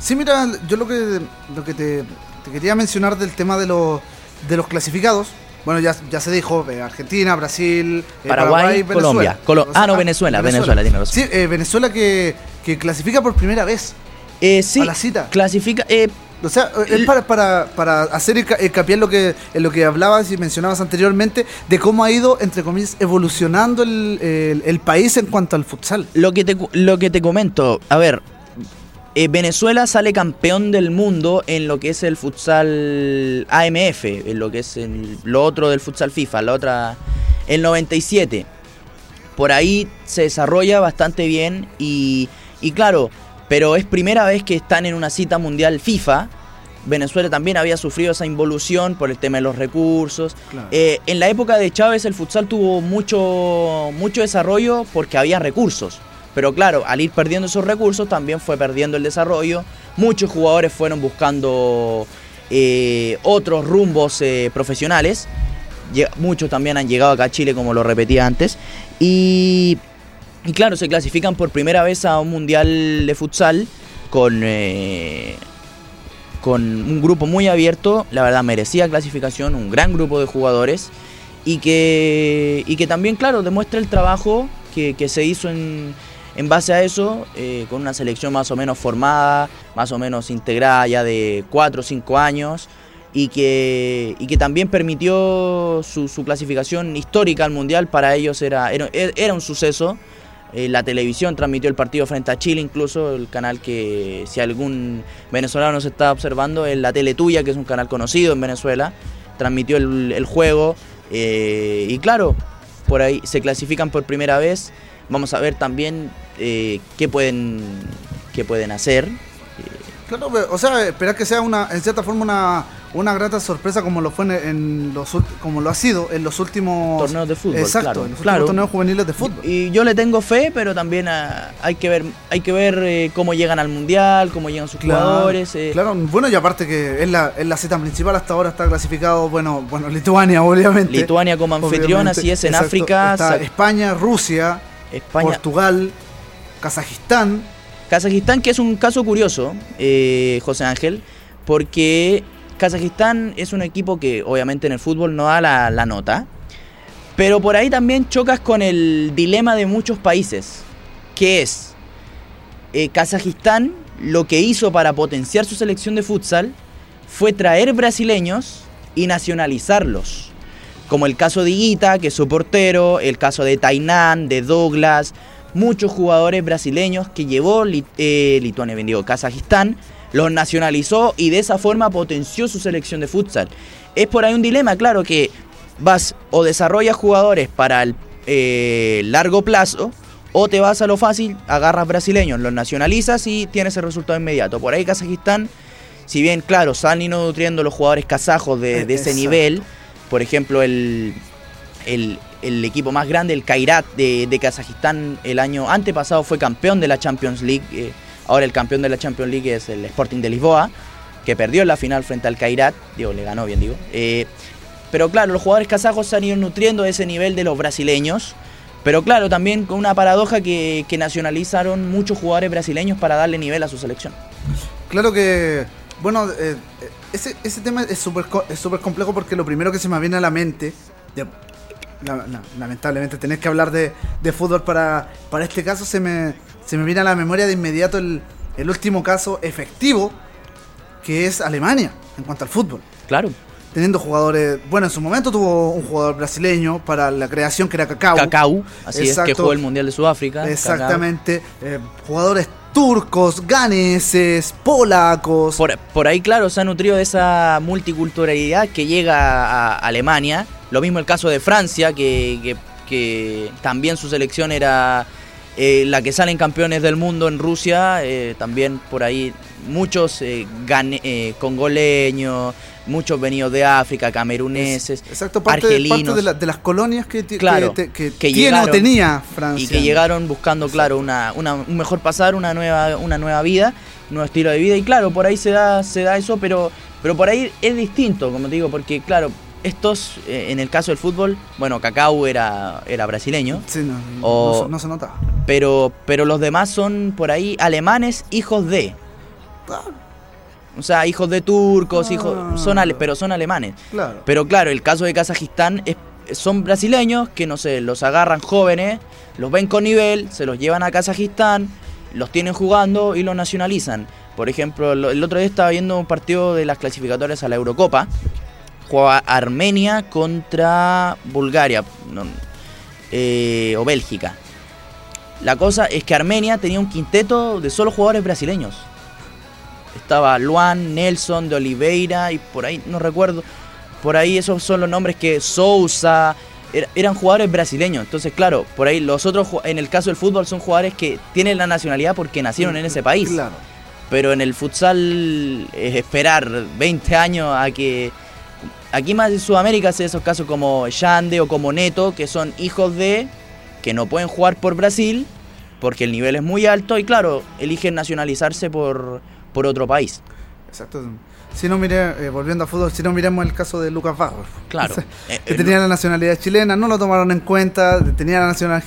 Sí, mira, yo lo que, lo que te, te quería mencionar del tema de los, de los clasificados. Bueno, ya, ya se dijo, eh, Argentina, Brasil, eh, Paraguay, Colombia. Colo- ah, no, Venezuela, Venezuela, tiene razón. Sí, eh, Venezuela que, que clasifica por primera vez. Eh, sí, A la cita. clasifica... eh, O sea, es para, para, para hacer hinca- hincapié en lo, que, en lo que hablabas y mencionabas anteriormente, de cómo ha ido, entre comillas, evolucionando el, el- el país en cuanto al futsal. Lo que te, lo que te comento, a ver, eh, Venezuela sale campeón del mundo en lo que es el futsal AMF, en lo que es el- lo otro del futsal FIFA, la otra, el 97. Por ahí se desarrolla bastante bien y, y claro, pero es primera vez que están en una cita mundial FIFA. Venezuela también había sufrido esa involución por el tema de los recursos. Claro. Eh, en la época de Chávez el futsal tuvo mucho, mucho desarrollo porque había recursos. Pero claro, al ir perdiendo esos recursos también fue perdiendo el desarrollo. Muchos jugadores fueron buscando eh, otros rumbos eh, profesionales. Muchos también han llegado acá a Chile, como lo repetía antes. Y, y claro, se clasifican por primera vez a un mundial de futsal con, eh, con un grupo muy abierto, la verdad merecía clasificación, un gran grupo de jugadores y que, y que también, claro, demuestra el trabajo que, que se hizo en, en base a eso, eh, con una selección más o menos formada, más o menos integrada ya de 4 o 5 años, y que, y que también permitió su, clasificación histórica al Mundial, para ellos era, era, un suceso. Eh, la televisión transmitió el partido frente a Chile, incluso el canal que si algún venezolano se está observando, es la Tele Tuya, que es un canal conocido en Venezuela, transmitió el, el juego. Eh, y claro, por ahí se clasifican por primera vez. Vamos a ver también eh, qué, pueden, qué pueden hacer. Claro, o sea, esperar que sea una, en cierta forma una, una grata sorpresa como lo fue en, en los como lo ha sido en los últimos Torneos de fútbol, Exacto, claro, en los claro. torneos juveniles de fútbol. Y yo le tengo fe, pero también ah, hay que ver, hay que ver eh, cómo llegan al mundial, cómo llegan sus jugadores. eh. Claro, bueno, y aparte que es la, es la cita principal, hasta ahora está clasificado, bueno, bueno, Lituania, obviamente. Lituania como anfitrión, Obviamente, así es, en exacto. África, Está España, Rusia, España, Portugal, Kazajistán. Kazajistán, que es un caso curioso, eh, José Ángel, porque Kazajistán es un equipo que obviamente en el fútbol no da la, la nota, pero por ahí también chocas con el dilema de muchos países, que es eh, Kazajistán lo que hizo para potenciar su selección de futsal fue traer brasileños y nacionalizarlos. Como el caso de Iguita, que es su portero, el caso de Tainan, de Douglas, muchos jugadores brasileños que llevó Lit- eh, Lituania, Kazajistán, los nacionalizó y de esa forma potenció su selección de futsal. Es por ahí un dilema, claro, que vas o desarrollas jugadores para el eh, largo plazo o te vas a lo fácil, agarras brasileños, los nacionalizas y tienes el resultado inmediato. Por ahí Kazajistán, si bien, claro, salen y no nutriendo los jugadores kazajos de, de ese nivel, por ejemplo, el, el, el equipo más grande, el Kairat de, de Kazajistán, el año antepasado fue campeón de la Champions League. eh, ahora el campeón de la Champions League es el Sporting de Lisboa, que perdió en la final frente al Kairat. Digo, le ganó bien, digo. Eh, pero claro, los jugadores kazajos se han ido nutriendo ese nivel de los brasileños. Pero claro, también con una paradoja que nacionalizaron muchos jugadores brasileños para darle nivel a su selección. Claro que, bueno, eh, eh, ese, ese tema es súper es súper complejo porque lo primero que se me viene a la mente, de- la- la- lamentablemente tener que hablar de, de fútbol para, para este caso, se me, se me viene a la memoria de inmediato el, el último caso efectivo, que es Alemania, en cuanto al fútbol. Claro. Teniendo jugadores, bueno, en su momento tuvo un jugador brasileño para la creación que era Cacao. Cacau, así es, que jugó el Mundial de Sudáfrica. Exactamente. eh, jugadores turcos, ganeses, polacos. Por, por ahí, claro, se ha nutrido de esa multiculturalidad que llega a Alemania. Lo mismo el caso de Francia, que, que- también su selección era eh, la que salen campeones del mundo en Rusia. eh, también por ahí muchos eh, congoleños, muchos venidos de África, cameruneses, Exacto, parte, argelinos. parte de, la- de las colonias que, Claro, que, te- que que tiene o llegaron tenía Francia. y que llegaron buscando, claro, una, una- un mejor pasar, una nueva, una nueva vida, un nuevo estilo de vida. Y claro, por ahí se da, se da eso, pero, pero por ahí es distinto, como te digo, porque claro, estos, eh, en el caso del fútbol, bueno, Cacau era, era brasileño, Sí, no, no- O- no se- no se nota. pero, pero los demás son por ahí alemanes, hijos de. O sea, hijos de turcos, Ah. hijos, son ale- pero son alemanes. Claro. Pero claro, el caso de Kazajistán es, son brasileños que no sé, los agarran jóvenes, los ven con nivel, se los llevan a Kazajistán, los tienen jugando y los nacionalizan. Por ejemplo, lo- el otro día estaba viendo un partido de las clasificatorias a la Eurocopa. Jugaba Armenia contra Bulgaria no, eh, o Bélgica. La cosa es que Armenia tenía un quinteto de solo jugadores brasileños. Estaba Luan, Nelson, de Oliveira y por ahí, no recuerdo. Por ahí esos son los nombres que Sousa er- eran jugadores brasileños. Entonces, claro, por ahí los otros, en el caso del fútbol, son jugadores que tienen la nacionalidad porque nacieron en ese país. Claro. Pero en el futsal es esperar 20 años a que... Aquí más en Sudamérica se esos casos como Yande o como Neto, que son hijos de... que no pueden jugar por Brasil porque el nivel es muy alto y claro, eligen nacionalizarse por, por otro país. Exacto. Si no mire, eh, volviendo a fútbol, si no miremos el caso de Lucas Barros. Claro. Eh, que eh, tenía la nacionalidad chilena, no lo tomaron en cuenta, tenía la, nacional-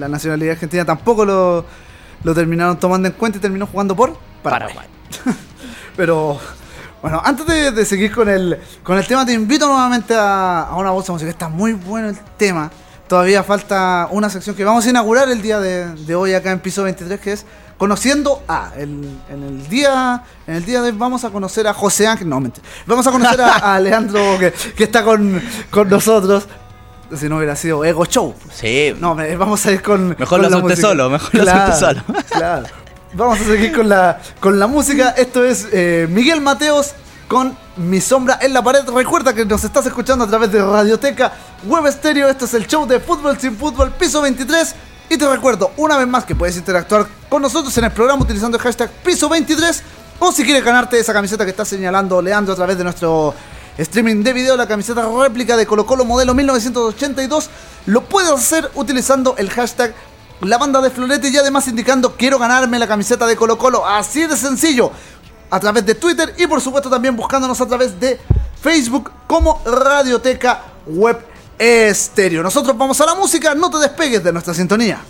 la nacionalidad argentina, tampoco lo, lo terminaron tomando en cuenta y terminó jugando por Paraguay. Paraguay. Pero Bueno, antes de, de seguir con el, con el tema, te invito nuevamente a, a una bolsa musical. Está muy bueno el tema. Todavía falta una sección que vamos a inaugurar el día de, de hoy acá en piso 23, que es Conociendo a. El- en, el día, en el día de hoy vamos a conocer a José Ángel. No, mentira. Vamos a conocer a, a Leandro que, que está con, con nosotros. Si no hubiera sido Ego Show. Sí. No, me- vamos a ir con. Mejor con lo solo, mejor lo hace usted solo. Claro. Vamos a seguir con la, con la música. Esto es eh, Miguel Mateos con Mi sombra en la pared. Recuerda que nos estás escuchando a través de Radioteca Web Estéreo. Este es el show de Fútbol sin Fútbol, piso 23. Y te recuerdo una vez más que puedes interactuar con nosotros en el programa utilizando el hashtag piso 23. O si quieres ganarte esa camiseta que está señalando Leandro a través de nuestro streaming de video, la camiseta réplica de Colo Colo modelo 1982, lo puedes hacer utilizando el hashtag la banda de Florete y además indicando quiero ganarme la camiseta de Colo Colo. Así de sencillo. A través de Twitter y por supuesto también buscándonos a través de Facebook como Radioteca Web Estéreo. Nosotros vamos a la música, no te despegues de nuestra sintonía.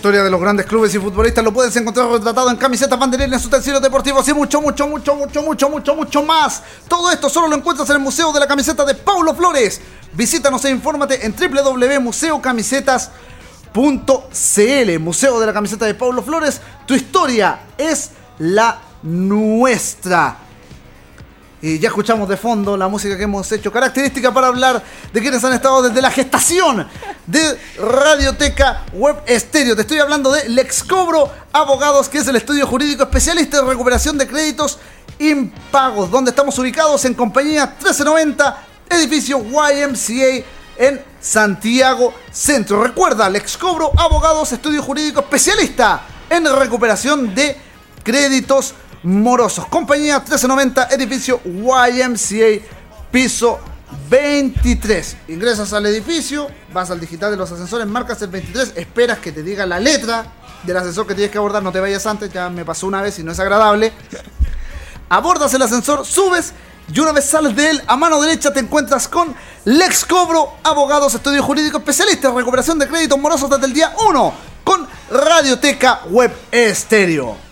Historia de los grandes clubes y futbolistas lo puedes encontrar retratado en camisetas, banderines, utensilios deportivos y mucho, mucho, mucho, mucho, mucho, mucho, mucho más. Todo esto solo lo encuentras en el Museo de la Camiseta de Paulo Flores. Visítanos e infórmate en www.museocamisetas.cl. Museo de la Camiseta de Paulo Flores. Tu historia es la nuestra. Y ya escuchamos de fondo la música que hemos hecho, característica para hablar de quienes han estado desde la gestación de Radioteca Web Estéreo. Te estoy hablando de Lexcobro Abogados, que es el estudio jurídico especialista en recuperación de créditos impagos, donde estamos ubicados en compañía 1390, edificio YMCA en Santiago Centro. Recuerda, Lexcobro Abogados, estudio jurídico especialista en recuperación de créditos morosos. Compañía 1390, edificio YMCA, piso 23. Ingresas al edificio, vas al digital de los ascensores, marcas el 23, esperas que te diga la letra del ascensor que tienes que abordar, no te vayas antes, ya me pasó una vez y no es agradable. Abordas el ascensor, subes y una vez sales de él, a mano derecha te encuentras con Lex Cobro, abogados, estudio jurídico, especialista recuperación de créditos morosos desde el día 1, con Radioteca Web Estéreo.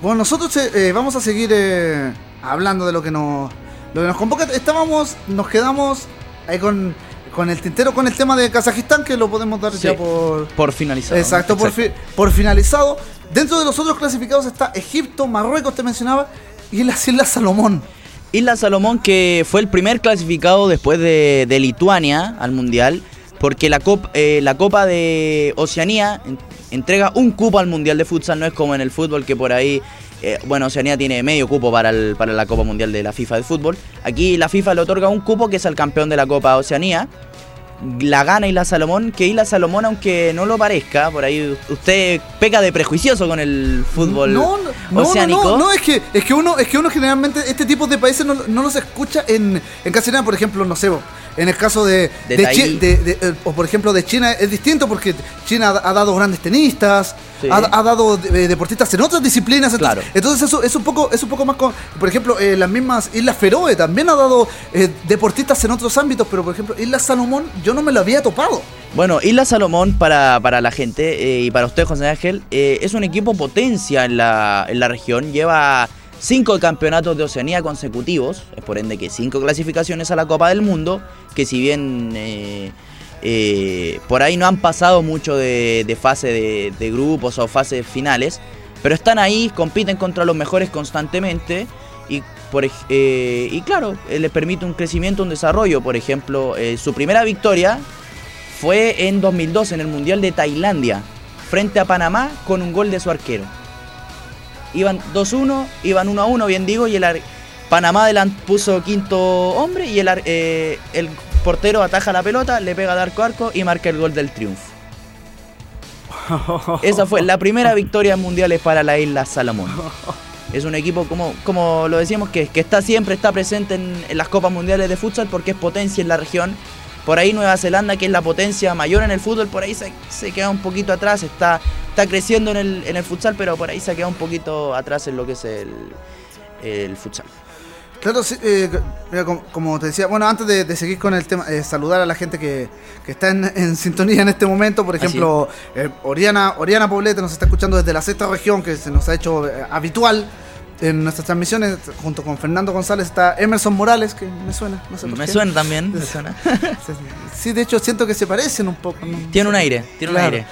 Bueno, nosotros eh, eh, vamos a seguir eh, hablando de lo que nos, lo que nos convoca. Estábamos, nos quedamos ahí con, con el tintero, con el tema de Kazajistán, que lo podemos dar ya por, Por finalizado. Exacto, Por, fi- por finalizado. Dentro de los otros clasificados está Egipto, Marruecos, te mencionaba, y las Islas Salomón. Isla Salomón, que fue el primer clasificado después de, de Lituania al Mundial, porque la, cop- eh, la Copa de Oceanía entrega un cupo al Mundial de Futsal, no es como en el fútbol que por ahí, eh, bueno, Oceanía tiene medio cupo para, el- para la Copa Mundial de la FIFA de fútbol. Aquí la FIFA le otorga un cupo que es el campeón de la Copa Oceanía. La gana Isla Salomón, que Isla Salomón, aunque no lo parezca, por ahí usted peca de prejuicioso con el fútbol no, no, oceánico. No, no, no, es que, es que uno, es que uno generalmente este tipo de países no, no los escucha en, en casi nada, por ejemplo, no sé, en el caso de, De de eh, o por ejemplo de China es distinto porque China ha, ha dado grandes tenistas, Sí. ha, ha dado eh, deportistas en otras disciplinas, entonces, Claro. entonces eso es un poco, es un poco más con, por ejemplo, eh, las mismas Islas Feroe también ha dado eh, deportistas en otros ámbitos, pero por ejemplo, Isla Salomón yo no me lo había topado. Bueno, Isla Salomón para, para la gente eh, y para usted, José Ángel, es un equipo potencia en la, en la región. Lleva cinco campeonatos de Oceanía consecutivos, es por ende que cinco clasificaciones a la Copa del Mundo, que si bien eh, eh, por ahí no han pasado mucho de, fase de, grupos o fases finales, pero están ahí, compiten contra los mejores constantemente y, por, eh, y claro, eh, les permite un crecimiento, un desarrollo. Por ejemplo, su primera victoria fue en 2002 en el Mundial de Tailandia, frente a Panamá con un gol de su arquero. Iban 2-1, iban 1-1, bien digo, y el Panamá delan- puso quinto hombre y el, eh, el portero ataja la pelota, le pega de arco a arco y marca el gol del triunfo. Esa fue la primera victoria en mundiales para la isla Salomón. Es un equipo, como, como lo decíamos, que, que está siempre está presente en, en las Copas Mundiales de Futsal porque es potencia en la región. Por ahí Nueva Zelanda, que es la potencia mayor en el fútbol, por ahí se, se queda un poquito atrás, está, está creciendo en el, en el futsal, pero por ahí se queda un poquito atrás en lo que es el, el futsal. Claro, sí, eh, como, te decía, bueno, antes de, de seguir con el tema, eh, saludar a la gente que, que está en, en sintonía en este momento, por ejemplo, eh, Oriana, Oriana Poblete nos está escuchando desde la sexta región, que se nos ha hecho eh, habitual en nuestras transmisiones, junto con Fernando González está Emerson Morales, que me suena, no sé por Me qué. suena también, me suena. Sí, de hecho siento que se parecen un poco. ¿no? Tiene un aire, tiene Claro. un aire.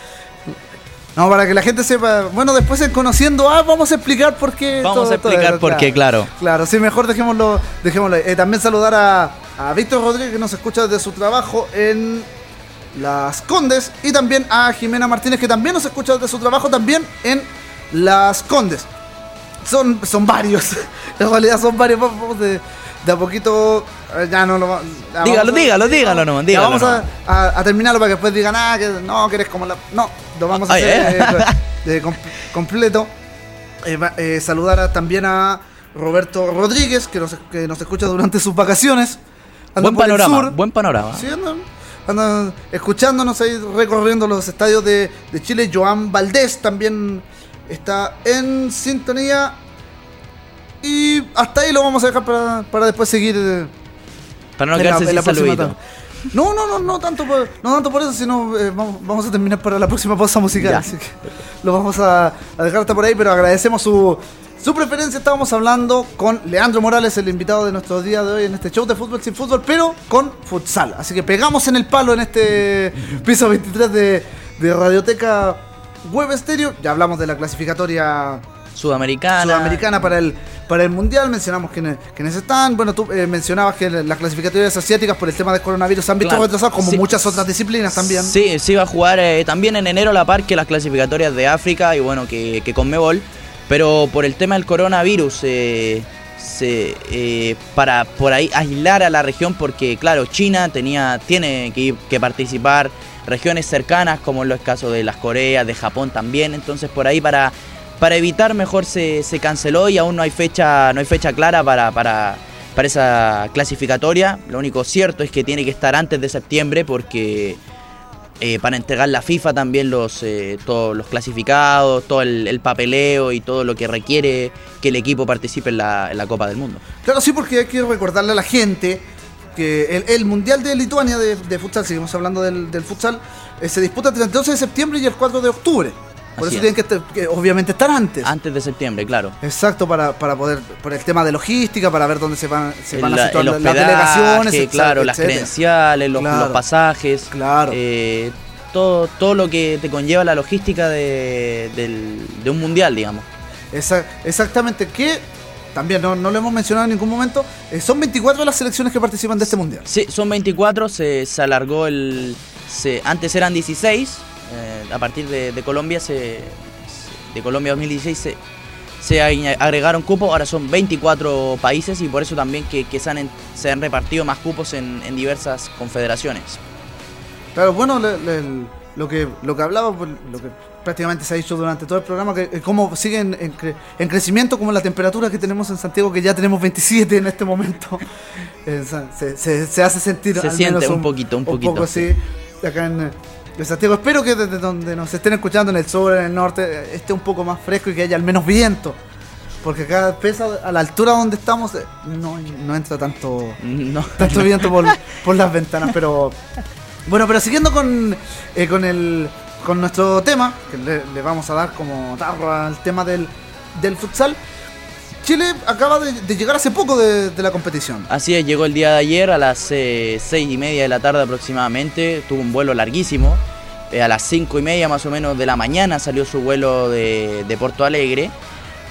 No, para que la gente sepa, bueno, después en conociendo a, vamos a explicar por qué. Vamos todo- a explicar todo, por qué, claro. Claro, sí, mejor dejémoslo. dejémoslo. Eh, también saludar a, a Víctor Rodríguez, que nos escucha desde su trabajo en Las Condes. Y también a Jimena Martínez, que también nos escucha desde su trabajo también en Las Condes. Son, son varios. En realidad son varios. Vamos de, de a poquito. eh, Ya no lo Dígalo, a- dígalo, dígalo ya dígalo vamos a, a- a terminarlo para que después digan, ah, que no, que eres como la. No, lo vamos a Ay, hacer eh. eh, de com- completo. Eh, saludar también a Roberto Rodríguez, que nos, que nos escucha durante sus vacaciones. Buen panorama, sur. buen panorama. Sí, anda. andan escuchándonos ahí recorriendo los estadios de, de Chile. Joan Valdés también está en sintonía. Y hasta ahí lo vamos a dejar para, para después seguir. eh, Para no quedarse sin saludito. No, no, no, no tanto por, no tanto por eso, sino eh, vamos, vamos a terminar para la próxima pausa musical. Ya. Así que lo vamos a, a dejar hasta por ahí, pero agradecemos su, su preferencia. Estábamos hablando con Leandro Morales, el invitado de nuestro día de hoy en este show de fútbol sin fútbol, pero con futsal. Así que pegamos en el palo en este piso 23 de, de Radioteca Web Estéreo. Ya hablamos de la clasificatoria Sudamericana. sudamericana para el, para el mundial. Mencionamos quiénes, quiénes están. Bueno, tú eh, mencionabas que las clasificatorias asiáticas por el tema del coronavirus se han visto Claro. retrasadas, como Sí. muchas otras disciplinas también. Sí, sí va a jugar eh, también en enero a la par que las clasificatorias de África y bueno, que, que Conmebol. Pero por el tema del coronavirus, eh, se, eh, para por ahí aislar a la región, porque claro, China tenía, tiene que, que participar, regiones cercanas como en los casos de las Coreas, de Japón también. Entonces por ahí para, para evitar mejor se, se canceló y aún no hay fecha, no hay fecha clara para, para, para esa clasificatoria. Lo único cierto es que tiene que estar antes de septiembre porque eh, para entregar la FIFA también los, eh, todos los clasificados, todo el, el papeleo y todo lo que requiere que el equipo participe en la, en la Copa del Mundo. Claro, sí, porque hay que recordarle a la gente que el, el Mundial de Lituania de, de futsal, seguimos hablando del, del futsal, eh, se disputa entre el 12 de septiembre y el 4 de octubre. Por Así eso es. tienen que, estar- que obviamente estar antes. Antes de septiembre, claro. Exacto, para, para poder, por el tema de logística, para ver dónde se van, se van a situar las- delegaciones, etcétera, claro, las etcétera. credenciales, los, Claro. los pasajes, Claro. eh, todo, todo lo que te conlleva la logística de, del- de un mundial, digamos. Esa- exactamente, que también no, no lo hemos mencionado en ningún momento, eh, son 24 las selecciones que participan de este mundial. Sí, son 24, se, se alargó el... se- antes eran 16, eh, a partir de, de Colombia, se, de Colombia 2016 se, se agregaron cupos, ahora son 24 países y por eso también que, que se, han, se han repartido más cupos en, en diversas confederaciones. Claro, bueno, le- le- lo, que, lo que hablaba, pues, lo que prácticamente se ha dicho durante todo el programa, que eh, cómo siguen en, cre- en crecimiento, como la temperatura que tenemos en Santiago, que ya tenemos 27 en este momento, Eh, se, se- se hace sentir Se al siente menos un poquito, un poquito, poco, sí, acá en, en Santiago. Espero que desde donde nos estén escuchando, en el sur, en el norte, eh, esté un poco más fresco y que haya al menos viento. Porque acá, pesa a la altura donde estamos, eh, no, no entra tanto, No, tanto viento por, por las ventanas, pero bueno, pero siguiendo con, eh, con el con nuestro tema, que le, vamos a dar como tarro al tema del, del futsal, Chile acaba de, llegar hace poco de, la competición. Así es, llegó el día de ayer a las eh, seis y media de la tarde aproximadamente, tuvo un vuelo larguísimo, eh, a las cinco y media más o menos de la mañana salió su vuelo de, de Porto Alegre,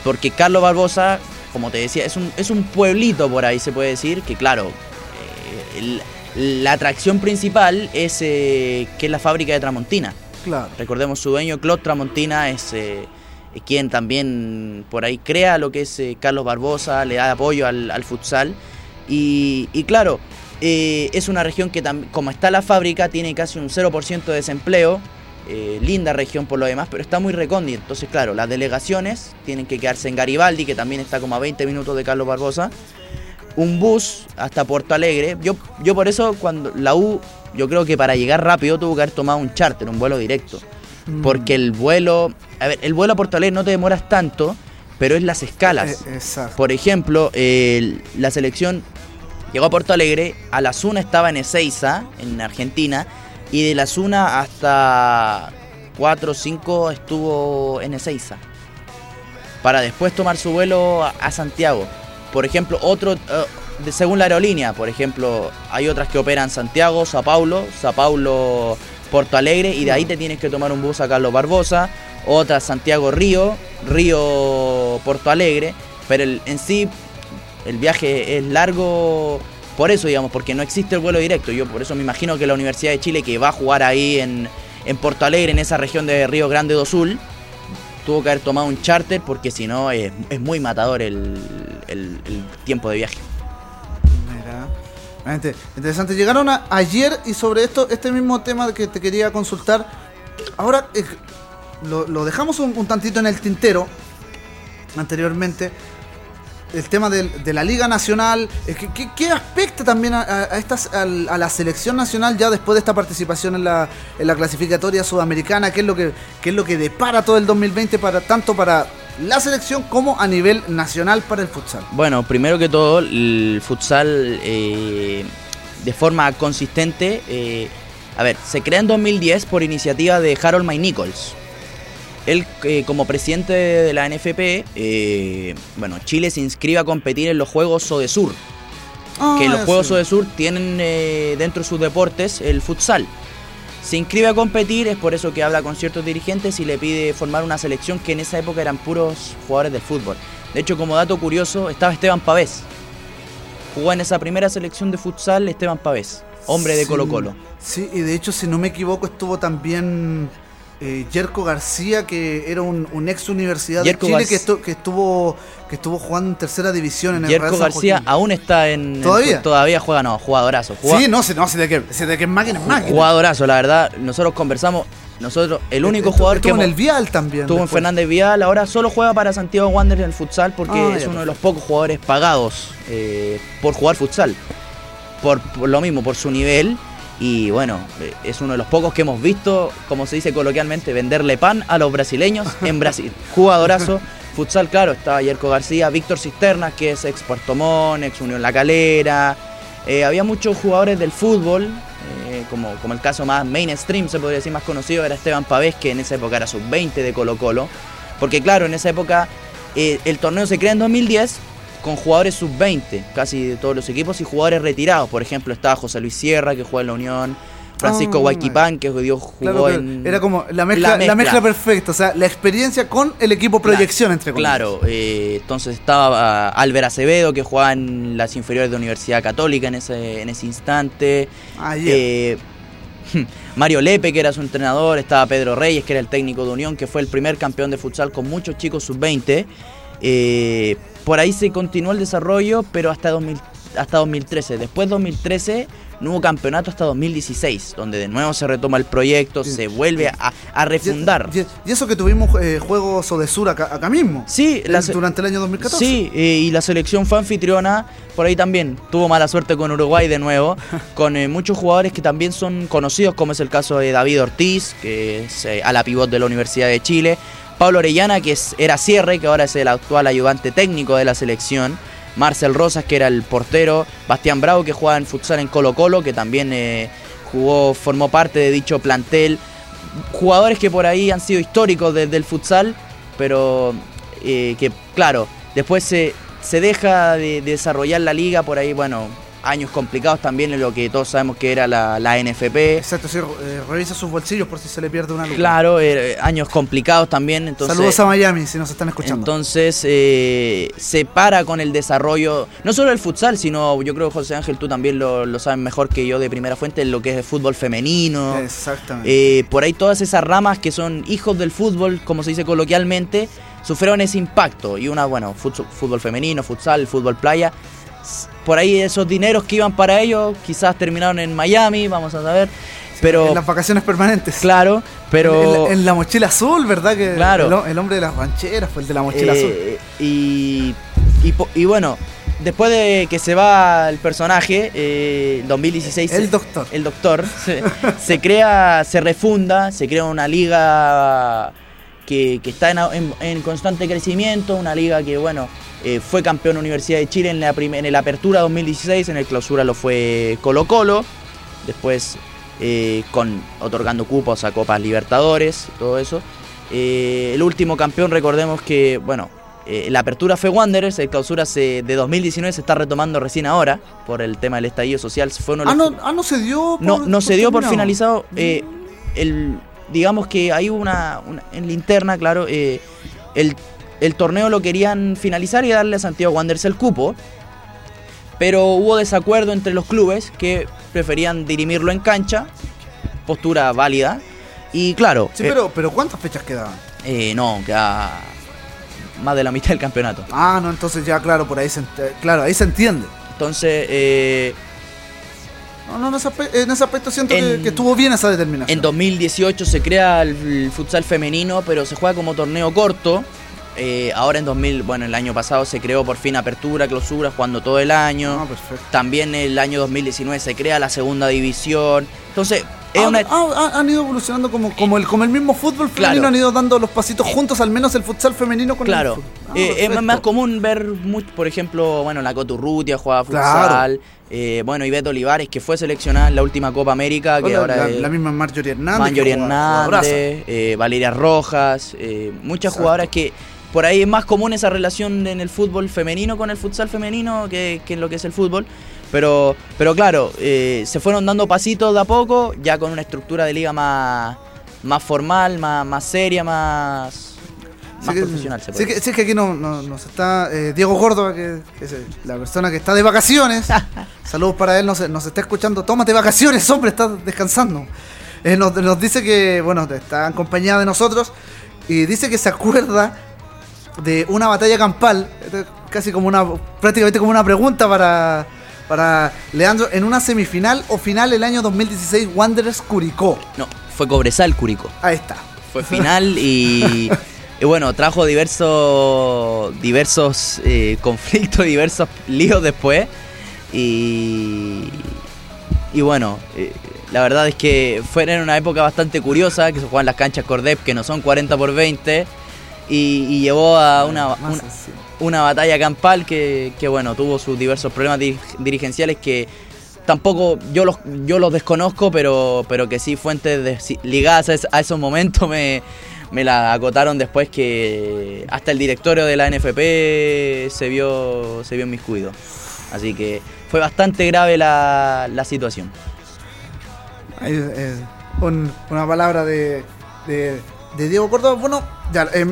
porque Carlos Barbosa, como te decía, es un, es un pueblito por ahí se puede decir, que claro, el- la atracción principal es eh, que es la fábrica de Tramontina. Claro. Recordemos su dueño, Claude Tramontina, es eh, quien también por ahí crea lo que es eh, Carlos Barbosa, le da apoyo al, al futsal. Y, y claro, es una región que, como está la fábrica, tiene casi un 0% de desempleo. linda región por lo demás, pero está muy recóndita. Entonces, claro, las delegaciones tienen que quedarse en Garibaldi, que también está como a 20 minutos de Carlos Barbosa. Un bus hasta Porto Alegre. Yo, yo por eso, cuando la U, yo creo que para llegar rápido tuvo que haber tomado un charter, un vuelo directo. Mm. Porque el vuelo, a ver, el vuelo a Porto Alegre no te demoras tanto, pero es las escalas. Eh, exacto. Por ejemplo, la selección llegó a Porto Alegre, a la Zuna estaba en Ezeiza, en Argentina, y de la Zuna hasta 4 o 5 estuvo en Ezeiza. Para después tomar su vuelo a, a Santiago. Por ejemplo, otro, eh, según la aerolínea, por ejemplo, hay otras que operan Santiago, Sao Paulo, Sao Paulo, Porto Alegre, y de ahí te tienes que tomar un bus a Carlos Barbosa, otra Santiago Río, Río Porto Alegre, pero en sí el viaje es largo por eso, digamos, porque no existe el vuelo directo. Yo por eso me imagino que la Universidad de Chile, que va a jugar ahí en, en Porto Alegre, en esa región de Río Grande do Sul, tuvo que haber tomado un charter porque si no es, es muy matador el, el- tiempo de viaje. Mira, realmente interesante. Llegaron ayer y sobre esto, este mismo tema que te quería consultar. Ahora eh, lo, lo dejamos un tantito en el tintero anteriormente. El tema del- de, la Liga Nacional, ¿qué, qué, qué aspecta también a, a- estas, a la selección nacional ya después de esta participación en la, en la clasificatoria sudamericana? ¿Qué es, lo que, ¿Qué es lo que depara todo el 2020 para tanto para la selección como a nivel nacional para el futsal? Bueno, primero que todo, el futsal eh, de forma consistente, eh, a ver, se crea en 2010 por iniciativa de Harold May Nichols. Él, eh, como presidente de la NFP, eh, bueno, Chile se inscribe a competir en los Juegos Sodesur, que Ah, los Juegos sí. Sodesur tienen eh, dentro de sus deportes el futsal. Se inscribe a competir, es por eso que habla con ciertos dirigentes y le pide formar una selección que en esa época eran puros jugadores del fútbol. De hecho, como dato curioso, estaba Esteban Pavés. Jugó en esa primera selección de futsal Esteban Pavés, hombre de Sí, Colo Colo. Sí, y de hecho, si no me equivoco, estuvo también eh, Yerko García, que era un, un ex Universidad Yerko de Chile que, estu- que estuvo que estuvo jugando en tercera división en el Yerko Real San García Joaquín. aún está en... en- ¿Todavía? todavía juega, no, jugadorazo. Juga- Sí, no, sí, no, de que, sí, de que es máquina, es máquina. Jugadorazo, la verdad. Nosotros conversamos, nosotros, el único Estuvo- jugador que estuvo en el Vial también. Estuvo en. Fernández Vial, ahora solo juega para Santiago Wanderers en el futsal porque Ah, es uno de los pocos jugadores pagados eh, por jugar futsal. Por, por lo mismo, por su nivel. Y bueno, eh, es uno de los pocos que hemos visto, como se dice coloquialmente, venderle pan a los brasileños en Brasil. Jugadorazo. Futsal, claro, estaba Yerko García, Víctor Cisterna, que es ex Puerto Montt, ex Unión La Calera. Eh, había muchos jugadores del fútbol, eh, como, como el caso más mainstream, se podría decir más conocido, era Esteban Pavés, que en esa época era sub-20 de Colo Colo. Porque claro, en esa época eh, el torneo se crea en 2010 con jugadores sub-20, casi de todos los equipos, y jugadores retirados. Por ejemplo, estaba José Luis Sierra, que juega en la Unión, Francisco Ah, Guayquipán, que dio- jugó Claro, en... era como la mezcla, la mezcla. perfecta, o sea, la experiencia con el equipo proyección, entre comillas. Claro, eh, entonces estaba ah, Álvaro Acevedo, que jugaba en las inferiores de Universidad Católica en ese, en ese instante. Ayer. Eh, Mario Lepe, que era su entrenador, estaba Pedro Reyes, que era el técnico de Unión, que fue el primer campeón de futsal con muchos chicos sub-20. Eh, por ahí se continuó el desarrollo, pero hasta, 2000 hasta 2013. Después de 2013 no hubo campeonato hasta 2016, donde de nuevo se retoma el proyecto, Sí. se vuelve a, a refundar. Y, eso que tuvimos eh, juegos o de sur acá, acá mismo. Sí, la durante el año 2014. Sí, eh, y la selección fue anfitriona, por ahí también tuvo mala suerte con Uruguay de nuevo, con eh, muchos jugadores que también son conocidos, como es el caso de David Ortiz, que es eh, a la pivot de la Universidad de Chile, Pablo Orellana, que era cierre, que ahora es el actual ayudante técnico de la selección, Marcel Rosas, que era el portero, Bastián Bravo, que juega en futsal en Colo Colo, que también eh, jugó, formó parte de dicho plantel, jugadores que por ahí han sido históricos desde el futsal, pero eh, que claro, después se, se deja de, de desarrollar la liga, por ahí, bueno, años complicados también en lo que todos sabemos que era la, la NFP. Exacto, sí, eh, revisa sus bolsillos por si se le pierde una luz. Claro, eh, años complicados también, entonces... Saludos a Miami si nos están escuchando. Entonces eh, se para con el desarrollo, no solo del futsal, sino yo creo, José Ángel, tú también lo, lo sabes mejor que yo de primera fuente, lo que es el fútbol femenino. Exactamente. Por ahí todas esas ramas que son hijos del fútbol, como se dice coloquialmente, sufrieron ese impacto. Y una, bueno, fútbol femenino, futsal, fútbol playa. Por ahí esos dineros que iban para ellos, quizás terminaron en Miami, vamos a saber. Pero, en las vacaciones permanentes. claro, pero... En la, en la mochila azul, ¿verdad? Que Claro. El, ho- el hombre de las rancheras fue el de la mochila azul. Eh, y, y, bueno, después de que se va el personaje, eh, 2016... El se- doctor. El doctor. Se, se crea, se refunda, se crea una liga que, que está en, en- en constante crecimiento, una liga que, bueno, eh, fue campeón Universidad de Chile en la, en el Apertura 2016, en el Clausura lo fue Colo Colo, después eh, con otorgando cupos a Copas Libertadores, todo eso. Eh, el último campeón, recordemos que, bueno, la apertura fue Wanderers, el clausura se, de 2019 se está retomando recién ahora por el tema del estallido social. Fue uno de Ah no, ah, no se dio. no, por- no se dio por finalizado. el, digamos que hay una, una- en linterna, claro, eh, el, el torneo lo querían finalizar y darle a Santiago Wanderers el cupo. Pero hubo desacuerdo entre los clubes que preferían dirimirlo en cancha, postura válida. Y claro, Sí, eh, pero, pero ¿cuántas fechas quedaban? eh, no, queda más de la mitad del campeonato. Ah, no, entonces ya, claro, por ahí se, claro, ahí se entiende. Entonces, eh, No, no, en ese aspecto, en ese aspecto siento que, En- que estuvo bien esa determinación. En 2018 se crea el, el futsal femenino, pero se juega como torneo corto. Eh, ahora en 2000, bueno, el año pasado se creó por fin apertura, clausura, jugando todo el año. Ah, perfecto. También el año 2019 se crea la segunda división. Entonces, es Ah, una... ah, han ido evolucionando como, como, el, como el mismo fútbol femenino, Claro. han ido dando los pasitos juntos, al menos el futsal femenino con Claro, el fútbol. Ah, Eh, es más común ver, mucho, por ejemplo, bueno, la Coturrutia jugaba Claro. futsal, eh, bueno, Ivette Olivares, que fue seleccionada en la última Copa América, que la, ahora la- es la misma Marjorie Hernández. Marjorie. Hernández, eh, Valeria Rojas, eh, muchas Exacto. jugadoras que por ahí es más común esa relación en el fútbol femenino con el futsal femenino que, que en lo que es el fútbol. Pero, pero claro, eh, se fueron dando pasitos de a poco, ya con una estructura de liga más, más formal, más, más seria, más, Sí más que- profesional. Sí que, sí que aquí no, no- nos está eh, Diego Córdoba, que, que es la persona que está de vacaciones. Saludos para él, nos, nos está escuchando. Tómate vacaciones, hombre, estás descansando. Eh, nos, nos dice que, bueno, está en compañía de nosotros y dice que se acuerda de una batalla campal, casi como una, prácticamente como una pregunta para, para Leandro, en una semifinal o final el año 2016 Wanderers Curicó. No, fue Cobresal Curicó. Ahí está. Fue final y, y bueno, trajo diversos diversos eh, conflictos, diversos líos después. Y, y bueno, eh, la verdad es que fue en una época bastante curiosa, que se juegan las canchas Cordep, que no son 40 por 20, y, y llevó a una, una, batalla campal que, que, bueno, tuvo sus diversos problemas dir- dirigenciales que tampoco yo los, yo los desconozco, pero, pero que sí fuentes de- ligadas a, es- a esos momentos me, me la acotaron después que hasta el directorio de la NFP se vio, se vio inmiscuido. Así que fue bastante grave la, la situación. Un- una palabra de, de, de Diego Córdoba. Bueno, ya, eh,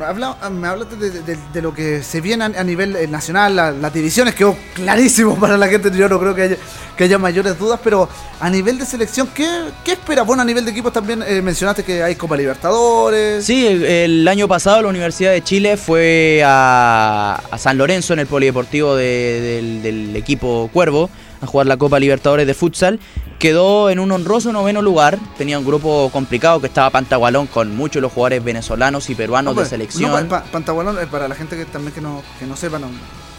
habla- me hablaste de, lo que se viene a, nivel eh, nacional, la- las divisiones, quedó clarísimo para la gente. Yo no creo que haya, que haya mayores dudas, pero a nivel de selección, ¿qué, qué esperas? Bueno, a nivel de equipos también eh, mencionaste que hay Copa Libertadores. Sí, el, año pasado la Universidad de Chile fue a, San Lorenzo en el polideportivo de- del equipo Cuervo a jugar la Copa Libertadores de futsal. Quedó en un honroso noveno lugar. Tenía un grupo complicado que estaba Pantagualón con muchos de los jugadores venezolanos y peruanos No, de pues, selección. no, pa- pa- Pantagualón, eh, para la gente que también que no, que no sepa, no,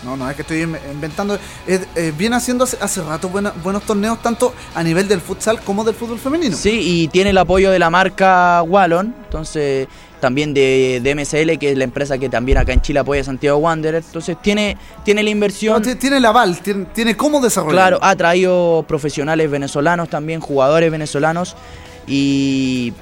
no, no es que estoy in- inventando. eh, eh, viene haciendo hace, hace rato buena- buenos torneos, tanto a nivel del futsal como del fútbol femenino. Sí, y tiene el apoyo de la marca Wallon, entonces también de, de MSL, que es la empresa que también acá en Chile apoya a Santiago Wanderers. Entonces tiene, tiene la inversión. ti- tiene el aval, tiene, tiene cómo desarrollar. Claro, ha traído profesionales venezolanos también, jugadores venezolanos y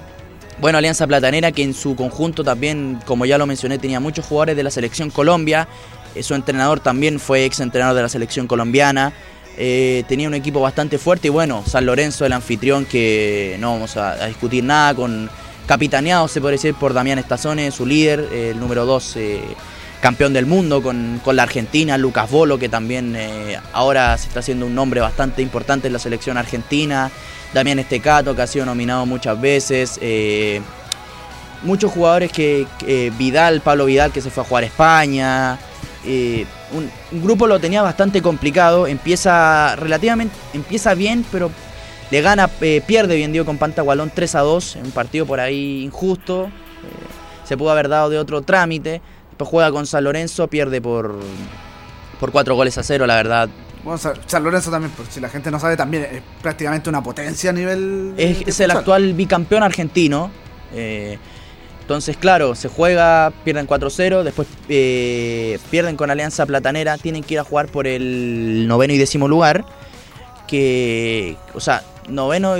bueno, Alianza Platanera que en su conjunto también, como ya lo mencioné, tenía muchos jugadores de la selección Colombia, Eh, su entrenador también fue ex entrenador de la selección colombiana, Eh, tenía un equipo bastante fuerte y bueno, San Lorenzo el anfitrión que no vamos a, a discutir nada con capitaneado se puede decir por Damián Estazone, su líder, eh, el número 2 campeón del mundo con, con la Argentina, Lucas Bolo, que también eh, ahora se está haciendo un nombre bastante importante en la selección argentina, Damián Estecato, que ha sido nominado muchas veces, eh, muchos jugadores que, eh, Vidal, Pablo Vidal, que se fue a jugar a España, eh, un, un grupo lo tenía bastante complicado, empieza relativamente, empieza bien, pero le gana, eh, pierde bien digo con Pantagualón 3 a 2, en un partido por ahí injusto, eh, se pudo haber dado de otro trámite, después juega con San Lorenzo, pierde por, por 4 goles a 0, la verdad. Bueno, San, Lorenzo también, por si la gente no sabe, también es prácticamente una potencia a nivel. Es, el actual bicampeón argentino. eh, entonces, claro, se juega, pierden 4-0, después eh, pierden con Alianza Platanera, tienen que ir a jugar por el noveno y décimo lugar. Que, o sea, noveno,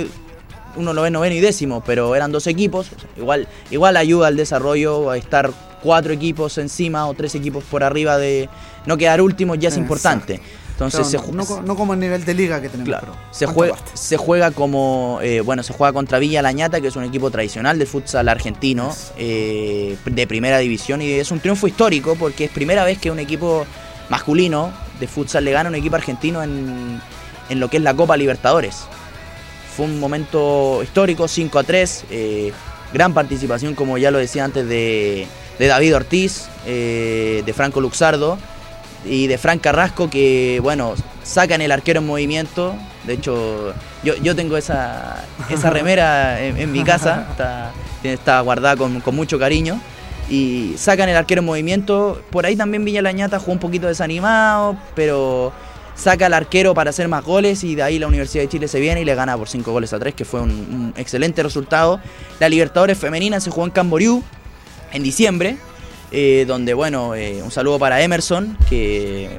uno lo ve noveno y décimo, pero eran dos equipos. igual, igual ayuda al desarrollo a estar cuatro equipos encima o tres equipos por arriba de no quedar último ya es Exacto. importante. Entonces Claro, se no, no co- no como el nivel de liga que tenemos. Claro, se juega, se juega como, eh, bueno, se juega contra Villa Lañata, que es un equipo tradicional del futsal argentino, eh, de primera división, y es un triunfo histórico porque es primera vez que un equipo masculino de futsal le gana a un equipo argentino en, en lo que es la Copa Libertadores. Fue un momento histórico, 5 a 3, eh, gran participación, como ya lo decía antes, de, de David Ortiz, eh, de Franco Luxardo, y de Fran Carrasco que, bueno, sacan el arquero en movimiento. De hecho, yo, yo tengo esa, esa remera en, en mi casa, está, está guardada con, con mucho cariño. y sacan el arquero en movimiento. Por ahí también Villa Lañata jugó un poquito desanimado, pero saca al arquero para hacer más goles y de ahí la Universidad de Chile se viene y le gana por 5 goles a 3, que fue un, un excelente resultado. La Libertadores Femenina se jugó en Camboriú en diciembre, eh, donde, bueno, eh, un saludo para Emerson, que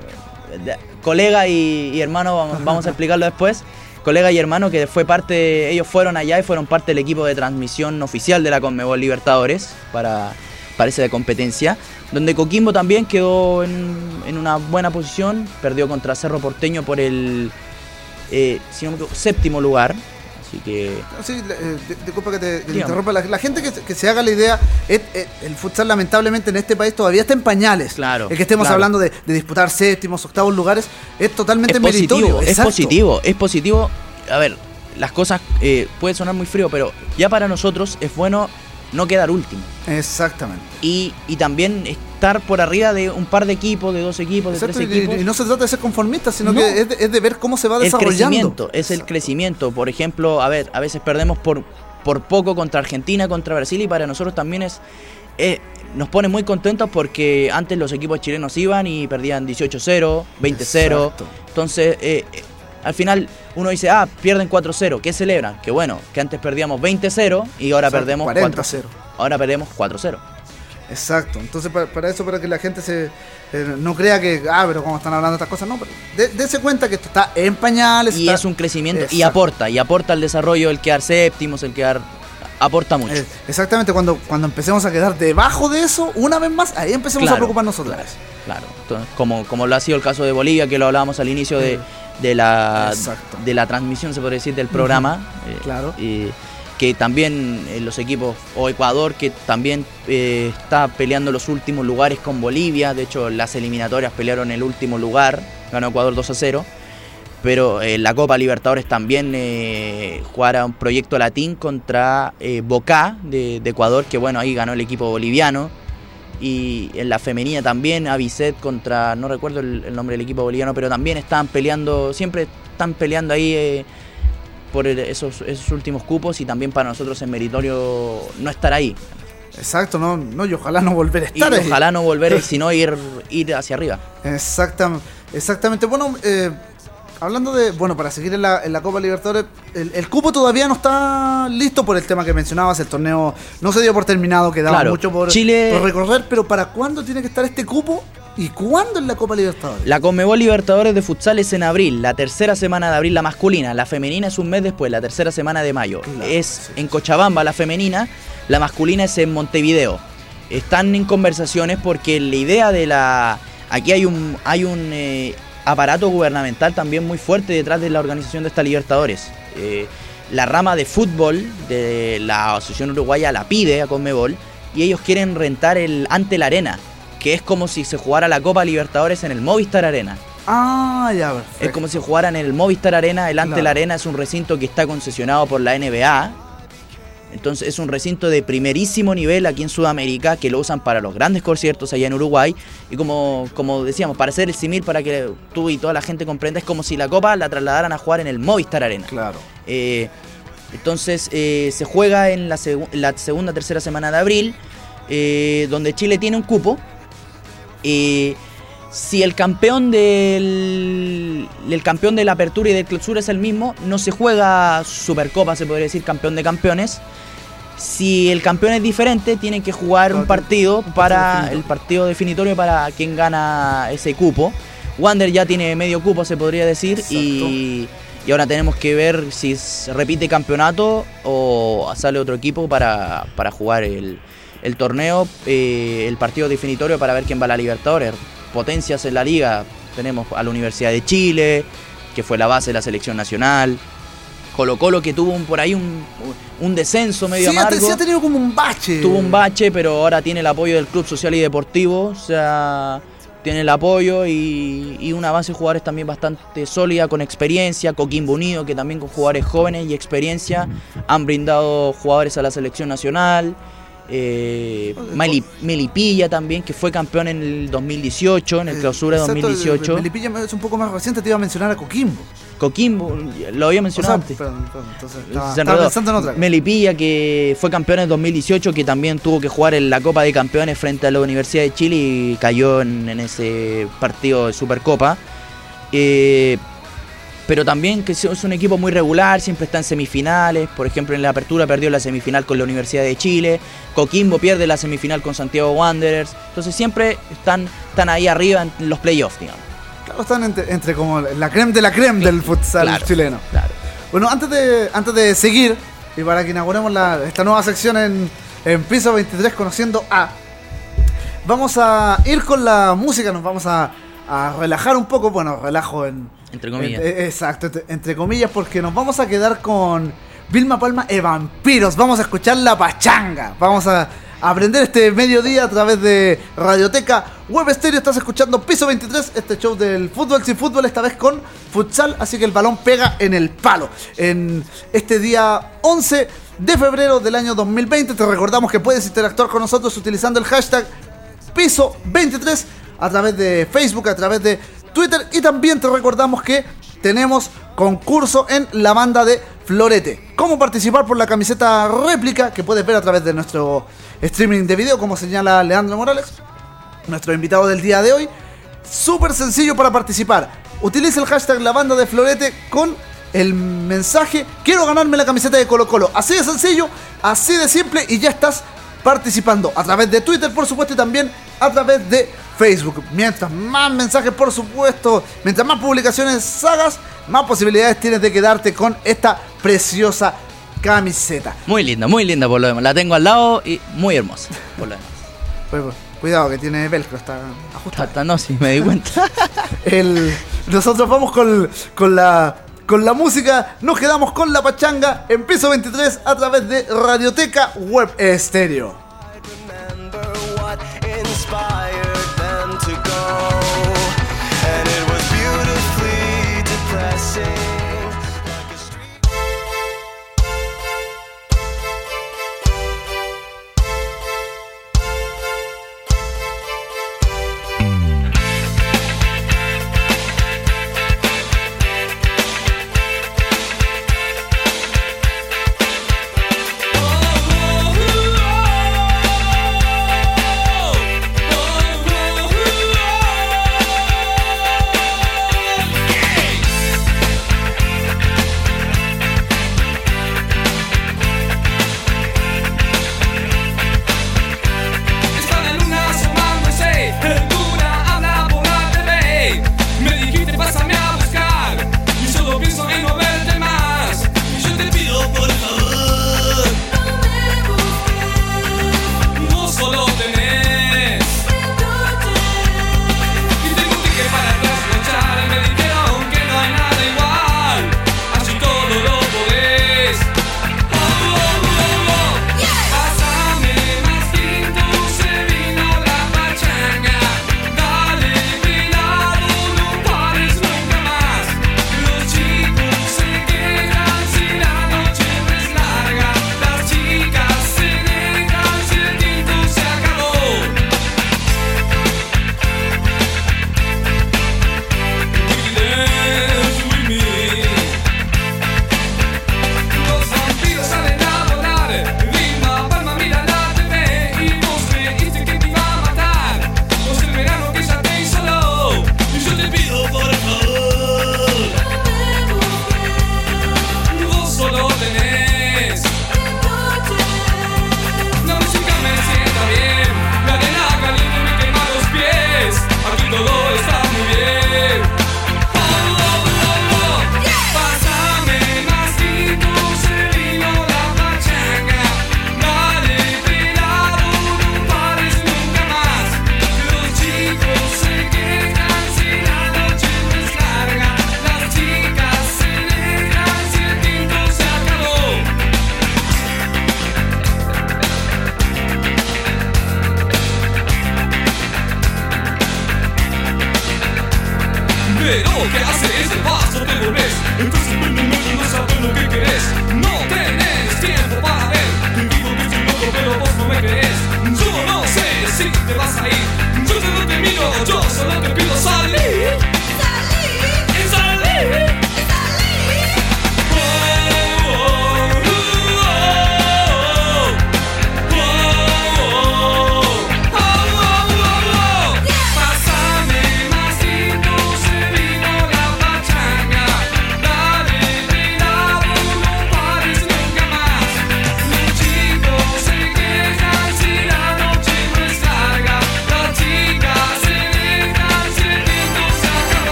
de- colega y, y hermano, vamos, vamos a explicarlo después. Colega y hermano que fue parte, ellos fueron allá y fueron parte del equipo de transmisión oficial de la Conmebol Libertadores para, para esa competencia, donde Coquimbo también quedó en, en una buena posición, perdió contra Cerro Porteño por el eh, si no me equivoco, séptimo lugar, así que Sí, eh, di- disculpa que te, que te Dígame. interrumpa. La, la gente que, se- que se haga la idea, es- es- el futsal lamentablemente en este país todavía está en pañales. Claro, El que estemos claro. hablando de, de disputar séptimos, octavos lugares, es totalmente es meritorio. positivo, es positivo, es positivo. A ver, las cosas eh, puede sonar muy frío, pero ya para nosotros es bueno no quedar último. Exactamente. Y, y también estar por arriba de un par de equipos, de dos equipos, de tres y- equipos. Y, no se trata de ser conformista, sino No. que es de, es de ver cómo se va el desarrollando. crecimiento, es el crecimiento. Por ejemplo, a ver, a veces perdemos por, por poco contra Argentina, contra Brasil y para nosotros también es, eh, nos pone muy contentos porque antes los equipos chilenos iban y perdían 18-0, 20-0. Exacto. Entonces, eh, al final uno dice, ah, pierden 4-0, ¿qué celebran? Que bueno, que antes perdíamos 20-0 y ahora Exacto, perdemos 40-0. 4-0. Ahora perdemos 4-0. Exacto. Entonces, para, para eso, para que la gente se eh, no crea que, ah, pero como están hablando de estas cosas, no, pero dése cuenta que esto está en pañales. Y está- es un crecimiento y aporta, y aporta al desarrollo el quedar séptimos, el quedar... Aporta mucho. Eh, exactamente, cuando, cuando empecemos a quedar debajo de eso, una vez más, ahí empecemos a Claro, preocupar nosotros. Claro, entonces, como, como lo ha sido el caso de Bolivia, que lo hablábamos al inicio de, de la, Exacto. de la transmisión, se podría decir, del programa. eh, Claro. y que también eh, los equipos, o Ecuador, que también eh, está peleando los últimos lugares con Bolivia. De hecho, las eliminatorias pelearon el último lugar, ganó Ecuador 2 a 0. Pero en la Copa Libertadores también eh, jugará un proyecto latín contra eh, Boca de, de Ecuador, que bueno, ahí ganó el equipo boliviano. Y en la femenina también, Avicet contra, no recuerdo el, el nombre del equipo boliviano, pero también estaban peleando, siempre están peleando ahí eh, por el- esos, esos últimos cupos y también para nosotros es meritorio no estar ahí. Exacto, no, no, y ojalá no volver a Y estar ahí. ojalá no volver, sino ir, ir hacia arriba. Exactam- exactamente. Bueno, eh, hablando de, bueno, para seguir en la, en la Copa Libertadores, el, el cupo todavía no está listo por el tema que mencionabas, el torneo no se dio por terminado, quedaba Claro, mucho por, Chile- por recorrer, pero ¿para cuándo tiene que estar este cupo y cuándo en la Copa Libertadores? La Conmebol Libertadores de Futsal es en abril, la tercera semana de abril la masculina, la femenina es un mes después, la tercera semana de mayo. Claro, es sí. en Cochabamba la femenina, la masculina es en Montevideo. Están en conversaciones porque la idea de la... Aquí hay un, hay un eh, aparato gubernamental también muy fuerte detrás de la organización de esta Libertadores. Eh, la rama de fútbol de la Asociación Uruguaya la pide a Conmebol y ellos quieren rentar el ante la arena, que es como si se jugara la Copa Libertadores en el Movistar Arena. Ah, ya, perfecto. Es como si jugaran en el Movistar Arena. El Ante Claro. la Arena es un recinto que está concesionado por la NBA. Entonces es un recinto de primerísimo nivel aquí en Sudamérica que lo usan para los grandes conciertos allá en Uruguay. Y como, como decíamos, para hacer el simil, para que tú y toda la gente comprenda, es como si la copa la trasladaran a jugar en el Movistar Arena. Claro. Eh, entonces eh, se juega en la, segu- la segunda, tercera semana de abril, eh, donde Chile tiene un cupo. Si el campeón del el campeón de la apertura y del clausura es el mismo, no se juega Supercopa, se podría decir campeón de campeones. Si el campeón es diferente, tienen que jugar un partido para el partido definitorio para quien gana ese cupo. Wander ya tiene medio cupo, se podría decir, y, y ahora tenemos que ver si repite campeonato o sale otro equipo para, para jugar el, el torneo, eh, el partido definitorio para ver quién va a la Libertadores. Potencias en la liga, tenemos a la Universidad de Chile, que fue la base de la selección nacional. Colo Colo que tuvo un- por ahí un, un descenso medio Sí, amargo. sí ha tenido como un bache. Tuvo un bache, pero ahora tiene el apoyo del Club Social y Deportivo. O sea, tiene el apoyo y, y una base de jugadores también bastante sólida, con experiencia. Coquimbo Unido, que también con jugadores jóvenes y experiencia han brindado jugadores a la selección nacional. Eh, Meli- Melipilla también, que fue campeón en el 2018, en el clausura Exacto, 2018. Melipilla es un poco más reciente, te iba a mencionar a Coquimbo. Coquimbo, lo había O mencionado sea, antes. perdón, perdón, entonces estaba, Se estaba enredó. pensando en otra. Melipilla, que fue campeón en 2018, que también tuvo que jugar en la Copa de Campeones frente a la Universidad de Chile y cayó en, en ese partido de Supercopa. Eh, pero también que es un equipo muy regular, siempre está en semifinales. Por ejemplo, en la apertura perdió la semifinal con la Universidad de Chile. Coquimbo pierde la semifinal con Santiago Wanderers. Entonces siempre están, están ahí arriba en los playoffs, digamos. Claro, están entre, entre como la creme de la creme del futsal Claro, chileno. Claro. Bueno, antes de, antes de seguir, y para que inauguremos la- esta nueva sección en, en Piso 23 conociendo a, vamos a ir con la música, nos vamos a, a relajar un poco, bueno, relajo en... Entre comillas. eh, exacto, entre, entre comillas, porque nos vamos a quedar con Vilma Palma e Vampiros, vamos a escuchar la pachanga, vamos a aprender este mediodía a través de Radioteca Web Stereo, estás escuchando Piso 23, este show del fútbol sin fútbol, esta vez con futsal, así que el balón pega en el palo. En este día 11 de febrero del año 2020, te recordamos que puedes interactuar con nosotros utilizando el hashtag piso 23 a través de Facebook, a través de Twitter y también te recordamos que tenemos concurso en la banda de Florete. ¿Cómo participar por la camiseta réplica que puedes ver a través de nuestro streaming de video, como señala Leandro Morales, nuestro invitado del día de hoy? Súper sencillo para participar. Utiliza el hashtag la banda de Florete con el mensaje quiero ganarme la camiseta de Colo Colo. Así de sencillo, así de simple y ya estás participando a través de Twitter, por supuesto, y también a través de Facebook. Mientras más mensajes, por supuesto, mientras más publicaciones hagas, más posibilidades tienes de quedarte con esta preciosa camiseta. Muy linda, muy linda por lo demás. La tengo al lado y muy hermosa por lo demás. Pues, pues, cuidado que tiene velcro, está ajustado. Hasta no, sí, me di cuenta. El- nosotros vamos con, con la con la música, nos quedamos con la pachanga en piso 23 a través de Radioteca Web Estéreo.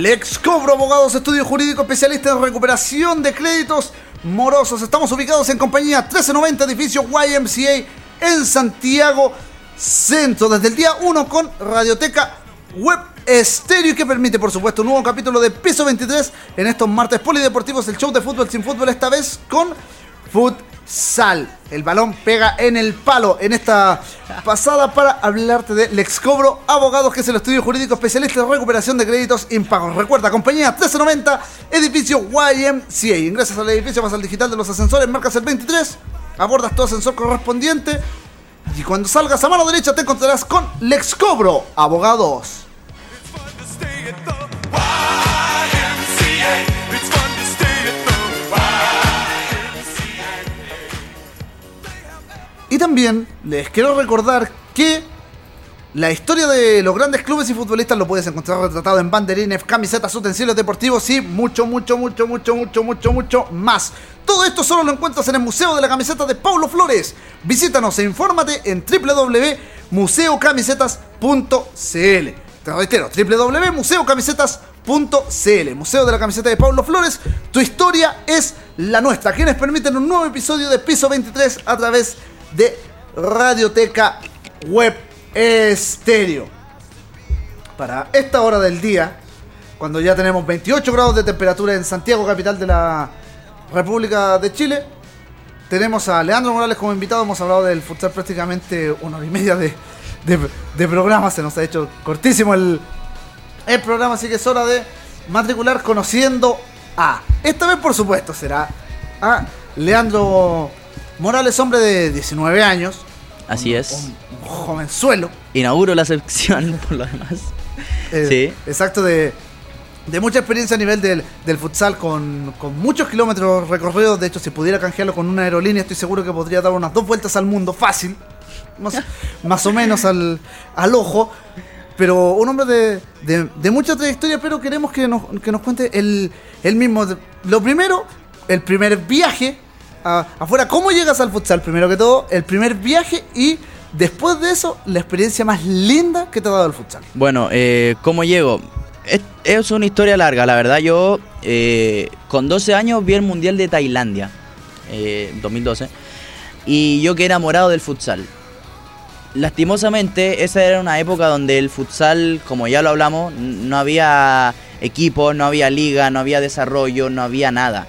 Lex Cobro Abogados, estudio jurídico especialista en recuperación de créditos morosos. Estamos ubicados en compañía 1390, edificio YMCA en Santiago Centro. Desde el día 1 con Radioteca Web Estéreo que permite, por supuesto, un nuevo capítulo de Piso 23 en estos martes polideportivos, el show de fútbol sin fútbol, esta vez con futsal. El balón pega en el palo en esta pasada para hablarte de Lex Cobro Abogados, que es el estudio jurídico especialista en recuperación de créditos impagos. Recuerda, compañía 1390, edificio YMCA. Ingresas al edificio, vas al digital de los ascensores, marcas el 23, abordas tu ascensor correspondiente y cuando salgas a mano derecha te encontrarás con Lex Cobro Abogados. Y también les quiero recordar que la historia de los grandes clubes y futbolistas lo puedes encontrar retratado en banderines, camisetas, utensilios deportivos y mucho, mucho, mucho, mucho, mucho, mucho, mucho más. Todo esto solo lo encuentras en el Museo de la Camiseta de Paulo Flores. Visítanos e infórmate en www.museocamisetas.cl. Te reitero, www.museocamisetas.cl. Museo de la Camiseta de Paulo Flores. Tu historia es la nuestra. Quienes permiten un nuevo episodio de Piso 23 a través de Radioteca Web Estéreo. Para esta hora del día, cuando ya tenemos 28 grados de temperatura en Santiago, capital de la República de Chile, tenemos a Leandro Morales como invitado. Hemos hablado del futsal prácticamente una hora y media de, de- de programa. Se nos ha hecho cortísimo el, el programa, así que es hora de matricular conociendo a. Esta vez, por supuesto, será a Leandro Morales, hombre de 19 años. Así un- es. Un, un jovenzuelo. Inauguro la sección por lo demás. eh, Sí. Exacto, de, de mucha experiencia a nivel del, del futsal, con, con muchos kilómetros recorridos. De hecho, si pudiera canjearlo con una aerolínea, estoy seguro que podría dar unas dos vueltas al mundo fácil. Más, más o menos al, al ojo. Pero un hombre de, de- de mucha trayectoria, pero queremos que nos, que nos cuente el, el mismo. Lo primero, el primer viaje afuera. ¿Cómo llegas al futsal? Primero que todo, el primer viaje y después de eso, la experiencia más linda que te ha dado el futsal. Bueno, eh, ¿cómo llego? Es, es una historia larga, la verdad. Yo eh, con 12 años vi el Mundial de Tailandia, eh, 2012, y yo quedé enamorado del futsal. Lastimosamente, esa era una época donde el futsal, como ya lo hablamos, no había equipos, no había liga, no había desarrollo, no había nada.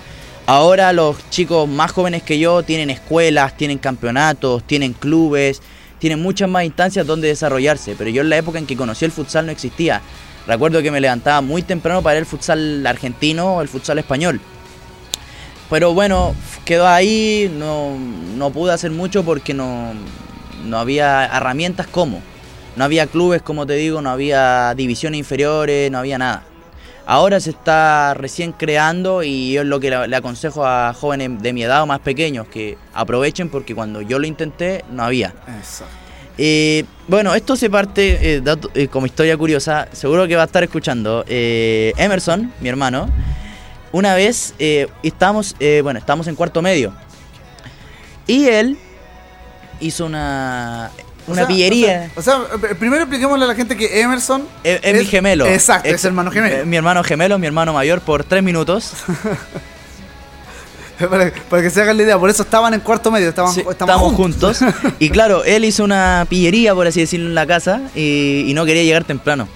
Ahora los chicos más jóvenes que yo tienen escuelas, tienen campeonatos, tienen clubes, tienen muchas más instancias donde desarrollarse, pero yo en la época en que conocí el futsal no existía. Recuerdo que me levantaba muy temprano para al futsal argentino o el futsal español. Pero bueno, quedó ahí, no, no pude hacer mucho porque no, no había herramientas como. No había clubes, como te digo, no había divisiones inferiores, no había nada. Ahora se está recién creando y yo es lo que le, le aconsejo a jóvenes de mi edad o más pequeños que aprovechen porque cuando yo lo intenté no había. Exacto. Eh, bueno, esto se parte eh, dato- eh, como historia curiosa. Seguro que va a estar escuchando. Emerson, mi hermano, una vez estábamos, bueno, estábamos en cuarto medio. Y él hizo una, O una sea, pillería. O sea, o sea, eh, primero expliquémosle a la gente que Emerson es, es mi gemelo. Exacto, es, hermano gemelo. eh, mi hermano gemelo, mi hermano mayor por tres minutos. para, para que se hagan la idea, por eso estaban en cuarto medio, estaban, Sí, estábamos juntos. y claro, él hizo una pillería, por así decirlo, en la casa y, y no quería llegar temprano.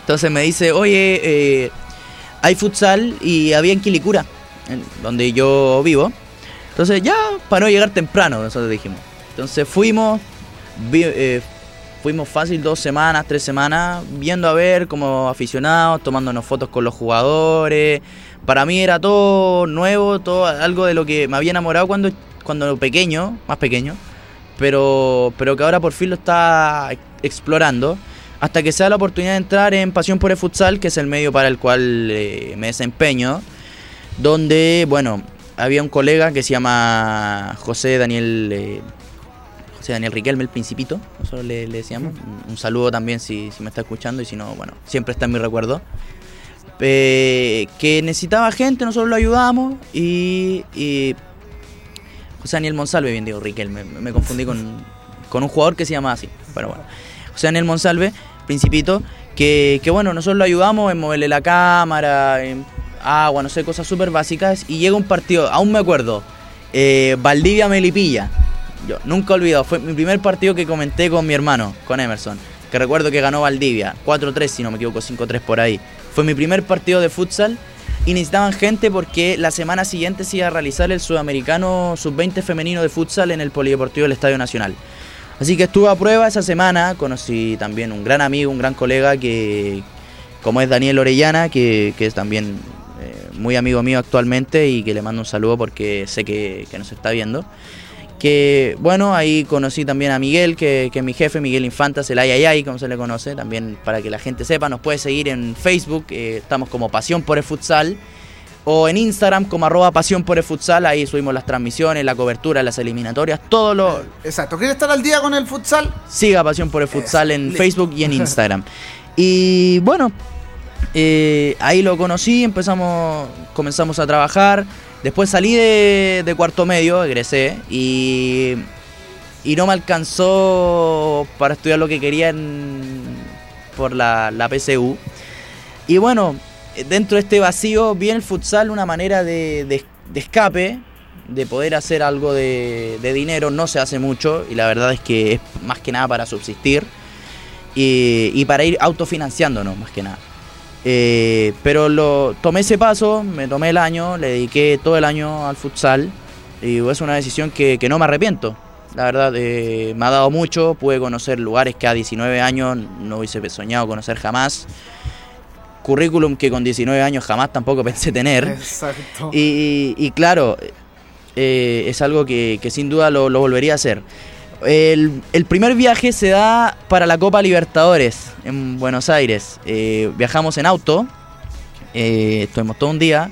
Entonces me dice, oye, eh, hay futsal y había en Quilicura, en- donde yo vivo. Entonces ya, para no llegar temprano, nosotros dijimos. Entonces fuimos, eh, fuimos fácil dos semanas, tres semanas, viendo a ver como aficionados, tomándonos fotos con los jugadores. Para mí era todo nuevo, todo algo de lo que me había enamorado cuando, cuando pequeño, más pequeño, pero, pero que ahora por fin lo está explorando. Hasta que sea la oportunidad de entrar en Pasión por el Futsal, que es el medio para el cual eh, me desempeño. Donde, bueno, había un colega que se llama José Daniel eh, José Daniel Riquelme, el Principito, nosotros le, le decíamos. Un, un saludo también si, si me está escuchando y si no, bueno, siempre está en mi recuerdo. Eh, que necesitaba gente, nosotros lo ayudamos y, y José Daniel Monsalve, bien digo Riquelme, me, me confundí con, con un jugador que se llama así, pero bueno. José Daniel Monsalve, Principito, que, que bueno, nosotros lo ayudamos en moverle la cámara, en agua, no sé, cosas súper básicas. Y llega un partido, aún me acuerdo, eh, Valdivia Melipilla. Yo nunca olvidado, fue mi primer partido que comenté con mi hermano, con Emerson. Que recuerdo que ganó Valdivia, 4-3 si no me equivoco, 5-3 por ahí. Fue mi primer partido de futsal y necesitaban gente porque la semana siguiente se iba a realizar el sudamericano sub-20 femenino de futsal en el Polideportivo del Estadio Nacional. Así que estuve a prueba esa semana, conocí también un gran amigo, un gran colega que, como es Daniel Orellana, que, que es también eh, muy amigo mío actualmente y que le mando un saludo porque sé que, que nos está viendo. Que bueno, ahí conocí también a Miguel, que, que es mi jefe, Miguel Infantas, el Ayayay, como se le conoce, también para que la gente sepa, nos puede seguir en Facebook, eh, estamos como Pasión por el Futsal, o en Instagram como arroba Pasión por el Futsal, ahí subimos las transmisiones, la cobertura, las eliminatorias, todo lo, Exacto. ¿Quieres estar al día con el futsal? Siga Pasión por el Futsal en. Facebook y en Instagram. Y bueno, eh, ahí lo conocí, empezamos, comenzamos a trabajar. Después salí de, cuarto medio, egresé y, y no me alcanzó para estudiar lo que quería por la, la PSU. Y bueno, dentro de este vacío vi el futsal una manera de, de- de escape, de poder hacer algo de, de dinero. No se hace mucho y la verdad es que es más que nada para subsistir y, y para ir autofinanciándonos más que nada. Eh, pero lo tomé ese paso, me tomé el año, le dediqué todo el año al futsal y es una decisión que, que no me arrepiento. La verdad, eh, me ha dado mucho, pude conocer lugares que a 19 años no hubiese soñado conocer jamás. Currículum que con 19 años jamás tampoco pensé tener. Exacto. Y, y claro, eh, es algo que, que sin duda lo, lo volvería a hacer. El, el primer viaje se da para la Copa Libertadores en Buenos Aires. Eh, viajamos en auto, eh, estuvimos todo un día,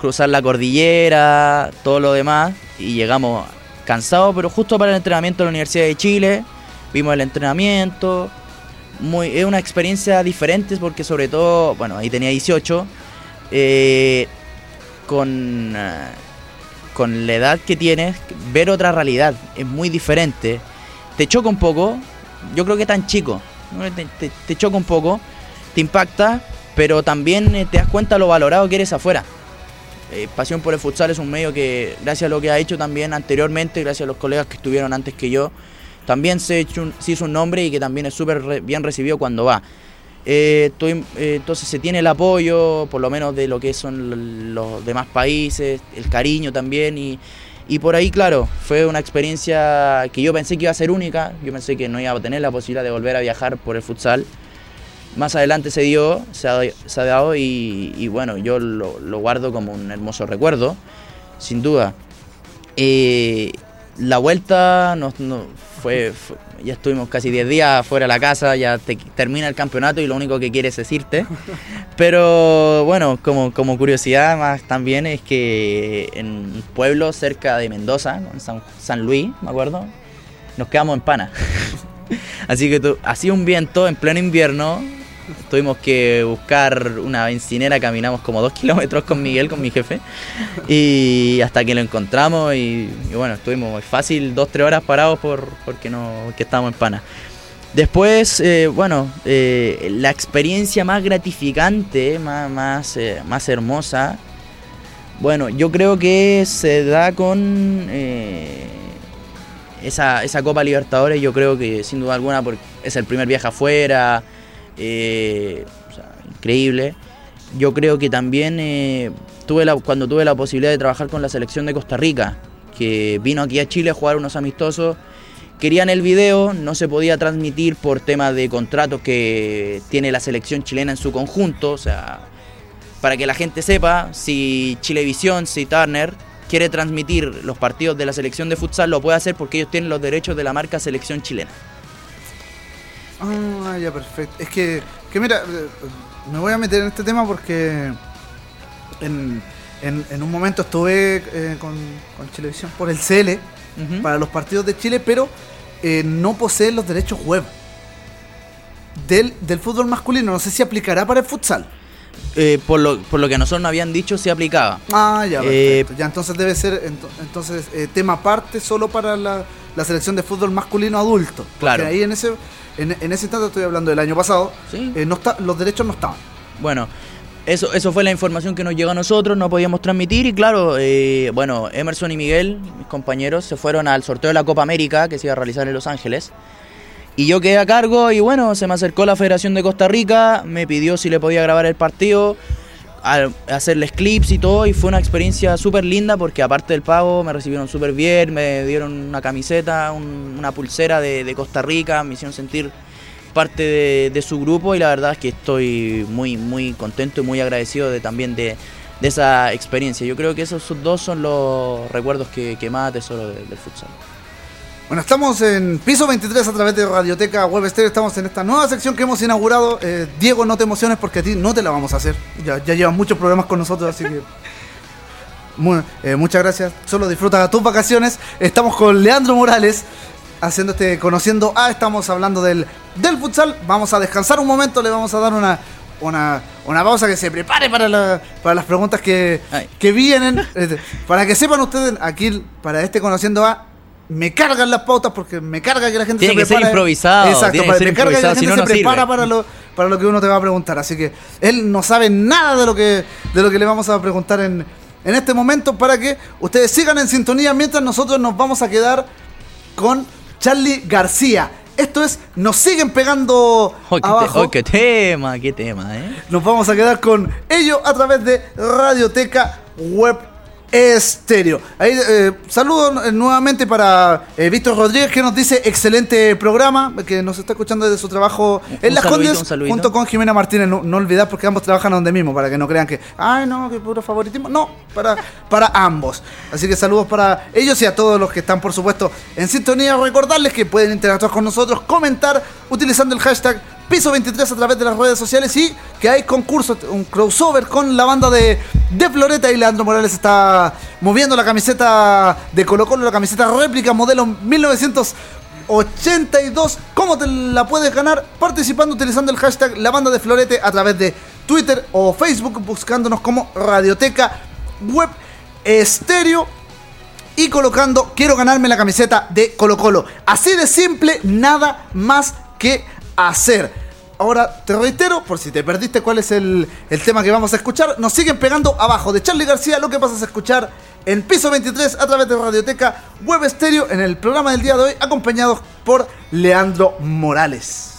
cruzar la cordillera, todo lo demás, y llegamos cansados, pero justo para el entrenamiento de la Universidad de Chile. Vimos el entrenamiento, muy, es una experiencia diferente porque sobre todo, bueno, ahí tenía 18, eh, con, con la edad que tienes, ver otra realidad es muy diferente. Te choca un poco, yo creo que tan chico, te, choca un poco, te impacta, pero también eh, te das cuenta lo valorado que eres afuera. Eh, Pasión por el futsal es un medio que, gracias a lo que ha hecho también anteriormente, gracias a los colegas que estuvieron antes que yo, también se, hecho se hizo un nombre y que también es súper re- bien recibido cuando va. Eh, eh, entonces se tiene el apoyo, por lo menos de lo que son los demás países, el cariño también y, y por ahí, claro, fue una experiencia que yo pensé que iba a ser única, yo pensé que no iba a tener la posibilidad de volver a viajar por el futsal. Más adelante se dio, se ha, se ha dado y, bueno, yo lo, lo guardo como un hermoso recuerdo, sin duda. Eh, la vuelta nos, no- fue, fue- ya estuvimos casi 10 días fuera de la casa, ya te- termina el campeonato y lo único que quieres es irte. Pero bueno, como, como curiosidad más también es que en un pueblo cerca de Mendoza, en San, San Luis, me acuerdo, nos quedamos en pana. Así que tu- hacía un viento en pleno invierno. Tuvimos que buscar una bencinera, caminamos como dos kilómetros con Miguel, con mi jefe, y hasta que lo encontramos y, y bueno, estuvimos fácil dos, tres horas parados por, porque no, porque estábamos en pana. Después, eh, bueno, eh, la experiencia más gratificante, más, más, eh, más hermosa, bueno, yo creo que se da con esa, esa Copa Libertadores, yo creo que sin duda alguna porque es el primer viaje afuera, eh, increíble. Yo creo que también eh, tuve cuando tuve la posibilidad de trabajar con la selección de Costa Rica, que vino aquí a Chile a jugar unos amistosos, querían el video, no se podía transmitir por tema de contratos que tiene la selección chilena en su conjunto, o sea, para que la gente sepa, si Chilevisión, si Turner quiere transmitir los partidos de la selección de futsal, lo puede hacer porque ellos tienen los derechos de la marca selección chilena. Ah, ya, perfecto. Es que, que mira, eh, me voy a meter en este tema porque en, en- en un momento estuve eh, con, con Chilevisión por el CL para los partidos de Chile, pero eh, no poseen los derechos web del, del fútbol masculino. No sé si aplicará para el futsal. Eh, por, lo, por lo que a nosotros nos habían dicho, se aplicaba. Ah, ya, Eh, ya, entonces debe ser ento- entonces eh, tema aparte solo para la, la selección de fútbol masculino adulto. Claro. ahí en ese, en, en ese instante estoy hablando del año pasado, Sí. eh, no está, los derechos no estaban. Bueno, eso, eso fue la información que nos llegó a nosotros, no podíamos transmitir y claro, eh, bueno, Emerson y Miguel, mis compañeros, se fueron al sorteo de la Copa América que se iba a realizar en Los Ángeles. Y yo quedé a cargo y bueno, se me acercó la Federación de Costa Rica, me pidió si le podía grabar el partido, al- hacerles clips y todo y fue una experiencia súper linda porque aparte del pago me recibieron súper bien, me dieron una camiseta, un- una pulsera de, Costa Rica, me hicieron sentir parte de, su grupo y la verdad es que estoy muy muy contento y muy agradecido de también de, esa experiencia. Yo creo que esos dos son los recuerdos que, más atesoro de- del futsal. Bueno, estamos en piso 23 a través de Radioteca Web Stereo. Estamos en esta nueva sección que hemos inaugurado. Eh, Diego, no te emociones porque a ti no te la vamos a hacer. Ya, ya llevas muchos problemas con nosotros, así que. Eh, muchas gracias. Solo disfruta tus vacaciones. Estamos con Leandro Morales haciendo este conociendo. Ah, estamos hablando del, del futsal. Vamos a descansar un momento. Le vamos a dar una. Una, una pausa que se prepare para, la- para las preguntas que, que vienen. Eh, Para que sepan ustedes, aquí para este conociendo a me cargan las pautas porque me carga que la gente Tiene se que ser improvisado, Exacto, tiene que ser me carga que la si gente no, se no prepara sirve. para lo, para lo que uno te va a preguntar. Así que él no sabe nada de lo que, de lo que le vamos a preguntar en, en este momento para que ustedes sigan en sintonía mientras nosotros nos vamos a quedar con Charlie García. Esto es, nos siguen pegando ¡Oh, qué, te- abajo. oh, qué tema! ¡Qué tema, eh! Nos vamos a quedar con ello a través de Radioteca Web Estéreo. Ahí eh, saludo nuevamente para eh, Víctor Rodríguez que nos dice excelente programa, que nos está escuchando desde su trabajo en Un Las saludito, Condes junto con Jimena Martínez. No, no olvidar porque ambos trabajan donde mismo, para que no crean que, ay no, que puro favoritismo. No, para, para ambos. Así que saludos para ellos y a todos los que están, por supuesto, en sintonía. Recordarles que pueden interactuar con nosotros, comentar utilizando el hashtag Piso 23 a través de las redes sociales y que hay concurso, un crossover con la banda de, de Floreta y Leandro Morales está moviendo la camiseta de Colo Colo, la camiseta réplica modelo 1982. ¿Cómo te la puedes ganar? Participando utilizando el hashtag La Banda de Florete a través de Twitter o Facebook buscándonos como Radioteca Web Estéreo y colocando quiero ganarme la camiseta de Colo Colo. Así de simple, nada más que hacer. Ahora te reitero, por si te perdiste cuál es el, el tema que vamos a escuchar, nos siguen pegando abajo de Charlie García, lo que pasas a escuchar en piso 23 a través de Radioteca Web Estéreo en el programa del día de hoy, acompañados por Leandro Morales.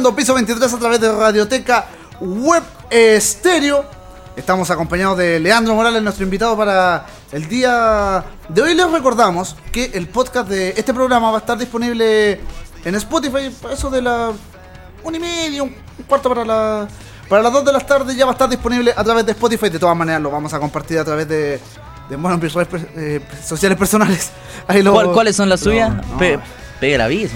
Escuchando Piso 23 a través de Radioteca Web Estéreo. Estamos acompañados de Leandro Morales, nuestro invitado para el día de hoy. Les recordamos que el podcast de este programa va a estar disponible en Spotify. Eso de la una y media, un cuarto para la para las 2 de la tarde ya va a estar disponible a través de Spotify. De todas maneras, lo vamos a compartir a través de, de bueno, redes eh, sociales personales. Ahí lo- ¿Cuál- ¿Cuáles son las suyas? no. Pe- el aviso.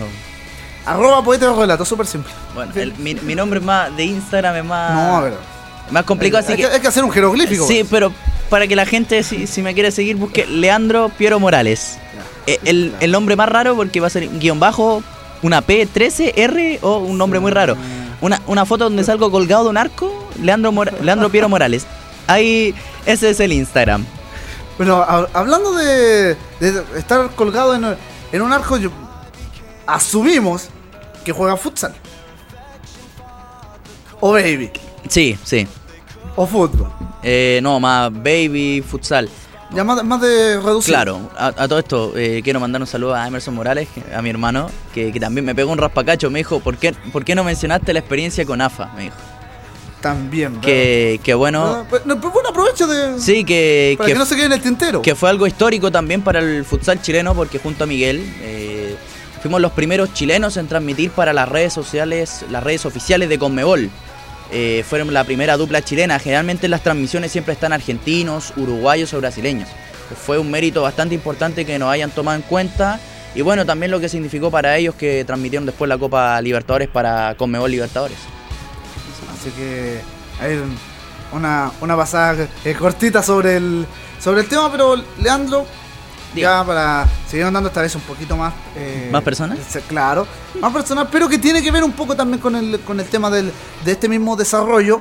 Arroba poeta de relato, súper simple. Bueno, el- mi, mi nombre es más de Instagram es más, No, ver. más complicado, así hay, que, hay que hacer un jeroglífico. sí, pero para que la gente si, si me quiere seguir busque Leandro Piero Morales. Eh, el, el nombre más raro porque va a ser guion bajo, una P, 13, R o un nombre muy raro. Una, una foto donde salgo colgado de un arco, Leandro, Mora- Leandro Piero Morales. Ahí, ese es el Instagram. Bueno, ha- hablando de, de estar colgado en, en un arco, yo- asumimos que juega futsal. O baby. Sí, sí. O fútbol. Eh, no, más baby, futsal. Ya más, más de reducido. Claro, a, a todo esto eh, quiero mandar un saludo a Emerson Morales, a mi hermano, que, que también me pegó un raspacacho. Me dijo, ¿por qué, ¿por qué no mencionaste la experiencia con AFA? Me dijo. También. Que, que bueno, ¿verdad? Pues, pues bueno, aprovecho de. sí, que, Para que, que, no se quede en el tintero. que fue algo histórico también para el futsal chileno, porque junto a Miguel eh, fuimos los primeros chilenos en transmitir para las redes sociales, las redes oficiales de Conmebol. Eh, fueron la primera dupla chilena. Generalmente en las transmisiones siempre están argentinos, uruguayos o brasileños. Pues fue un mérito bastante importante que nos hayan tomado en cuenta. Y bueno, también lo que significó para ellos que transmitieron después la Copa Libertadores para Conmebol Libertadores. Así que hay una, una pasada eh, cortita sobre el sobre el tema, pero Leandro, ya para seguir andando esta vez un poquito más... eh, ¿Más personal? se- Claro, más personal, pero que tiene que ver un poco también con el, con el tema del, de este mismo desarrollo.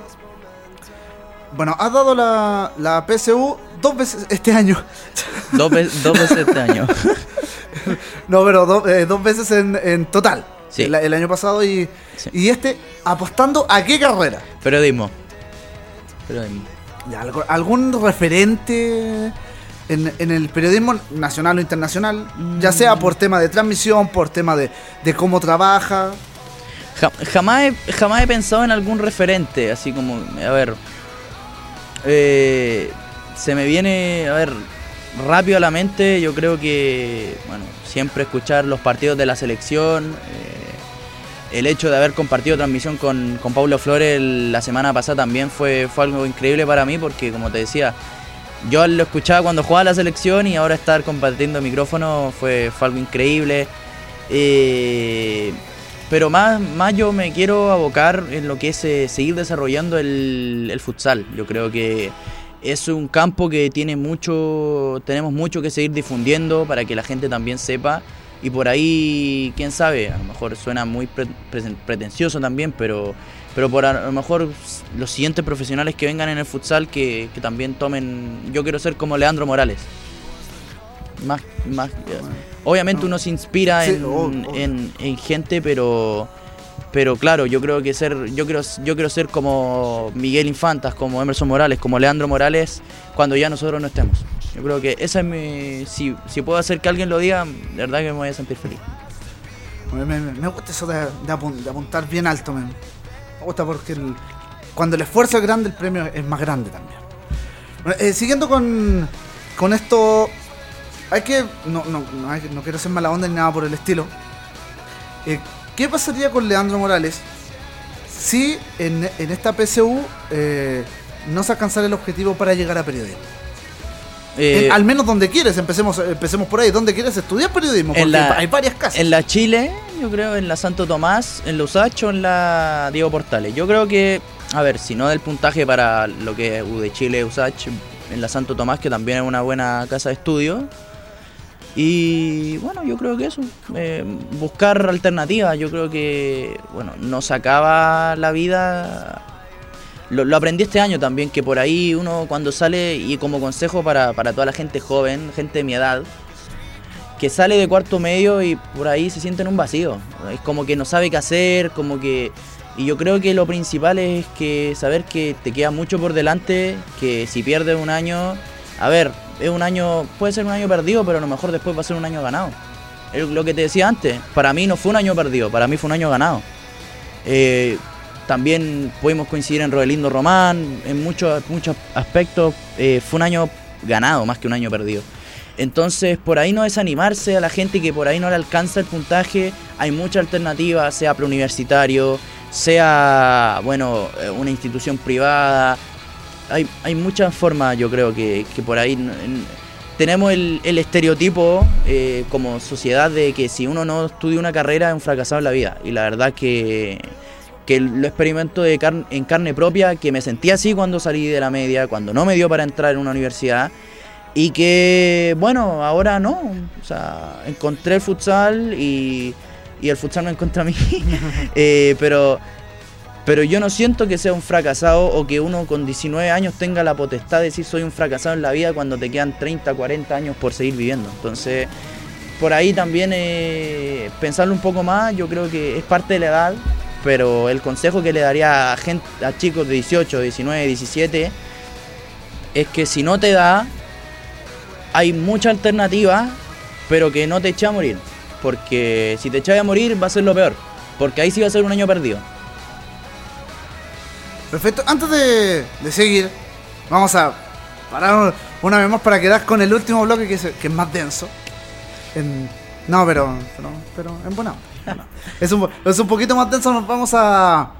Bueno, has dado la, la PSU dos veces este año. Dos, ve- dos veces este año. No, pero do- eh, dos veces en, en total. Sí. El, el año pasado y, Sí. y este apostando a qué carrera. Periodismo. Periodismo. ¿Algún referente en, en el periodismo nacional o internacional? Ya sea por tema de transmisión, por tema de, de cómo trabaja. Ja- jamás, he, jamás he pensado en algún referente, así como, a ver, eh, se me viene, a ver, rápido a la mente, yo creo que, bueno, siempre escuchar los partidos de la selección, eh, el hecho de haber compartido transmisión con, con Paulo Flores la semana pasada también fue, fue algo increíble para mí, porque como te decía, yo lo escuchaba cuando jugaba la selección y ahora estar compartiendo micrófono fue, fue algo increíble. Eh, pero más, más yo me quiero abocar en lo que es eh, seguir desarrollando el, futsal. Yo creo que es un campo que tiene mucho, tenemos mucho que seguir difundiendo para que la gente también sepa. Y por ahí, quién sabe, a lo mejor suena muy pretencioso también, pero, pero por a lo mejor los siguientes profesionales que vengan en el futsal que, que también tomen. Yo quiero ser como Leandro Morales. Más, más, obviamente uno se inspira en, en- en gente, pero pero claro, yo creo que ser yo quiero yo quiero ser como Miguel Infantas, como Emerson Morales, como Leandro Morales cuando ya nosotros no estemos. Yo creo que esa es mi si, si puedo hacer que alguien lo diga, de verdad que me voy a sentir feliz. Me, me- me gusta eso de, de apun- de apuntar bien alto. Me, gusta porque cuando el esfuerzo es grande, el premio es más grande también. Eh, siguiendo con, con esto, hay que. No, no, no quiero ser mala onda ni nada por el estilo. Eh, ¿Qué pasaría con Leandro Morales si en, en esta PSU eh, no se alcanzara el objetivo para llegar a periodismo? Eh, En- al menos donde quieres, empecemos, empecemos por ahí. ¿Dónde quieres estudiar periodismo? Porque la- hay varias casas. En la Chile, yo creo, en la Santo Tomás, en la USACH o en la Diego Portales. Yo creo que, a ver, si no del puntaje para lo que es U de Chile, USACH, en la Santo Tomás, que también es una buena casa de estudio. Y bueno, yo creo que eso, eh, buscar alternativas, yo creo que, bueno, nos acaba la vida lo, lo aprendí este año también, que por ahí uno cuando sale, y como consejo para, para toda la gente joven, gente de mi edad, que sale de cuarto medio y por ahí se siente en un vacío. Es como que no sabe qué hacer, como que... Y yo creo que lo principal es que saber que te queda mucho por delante, que si pierdes un año, a ver, es un año, puede ser un año perdido, pero a lo mejor después va a ser un año ganado. Lo que te decía antes, para mí no fue un año perdido, para mí fue un año ganado. Eh, también pudimos coincidir en Rodelindo Román, en muchos, muchos aspectos. eh, fue un año ganado más que un año perdido. Entonces, por ahí no desanimarse a la gente que por ahí no le alcanza el puntaje. Hay mucha alternativa, sea preuniversitario, sea, bueno, eh, una institución privada. Hay, hay muchas formas, yo creo, que, que por ahí... tenemos el, el estereotipo eh, como sociedad de que si uno no estudia una carrera es un fracasado en la vida. Y la verdad que, que lo experimento de car- en carne propia, que me sentí así cuando salí de la media, cuando no me dio para entrar en una universidad. Y que, bueno, ahora no. O sea, encontré el futsal y, y el futsal me encuentra a mí. Eh, pero, pero yo no siento que sea un fracasado o que uno con 19 años tenga la potestad de decir soy un fracasado en la vida cuando te quedan 30, 40 años por seguir viviendo. Entonces, por ahí también eh, pensarlo un poco más, yo creo que es parte de la edad, pero el consejo que le daría a, gente, a chicos de 18, 19, 17 es que si no te da, hay mucha alternativa, pero que no te eche a morir. Porque si te echas a morir va a ser lo peor. Porque ahí sí va a ser un año perdido. Perfecto. Antes de, de seguir, vamos a parar una vez más para quedar con el último bloque que es, que es más denso. En- no, pero, pero, pero en buena Es un, es un poquito más denso. Nos vamos a,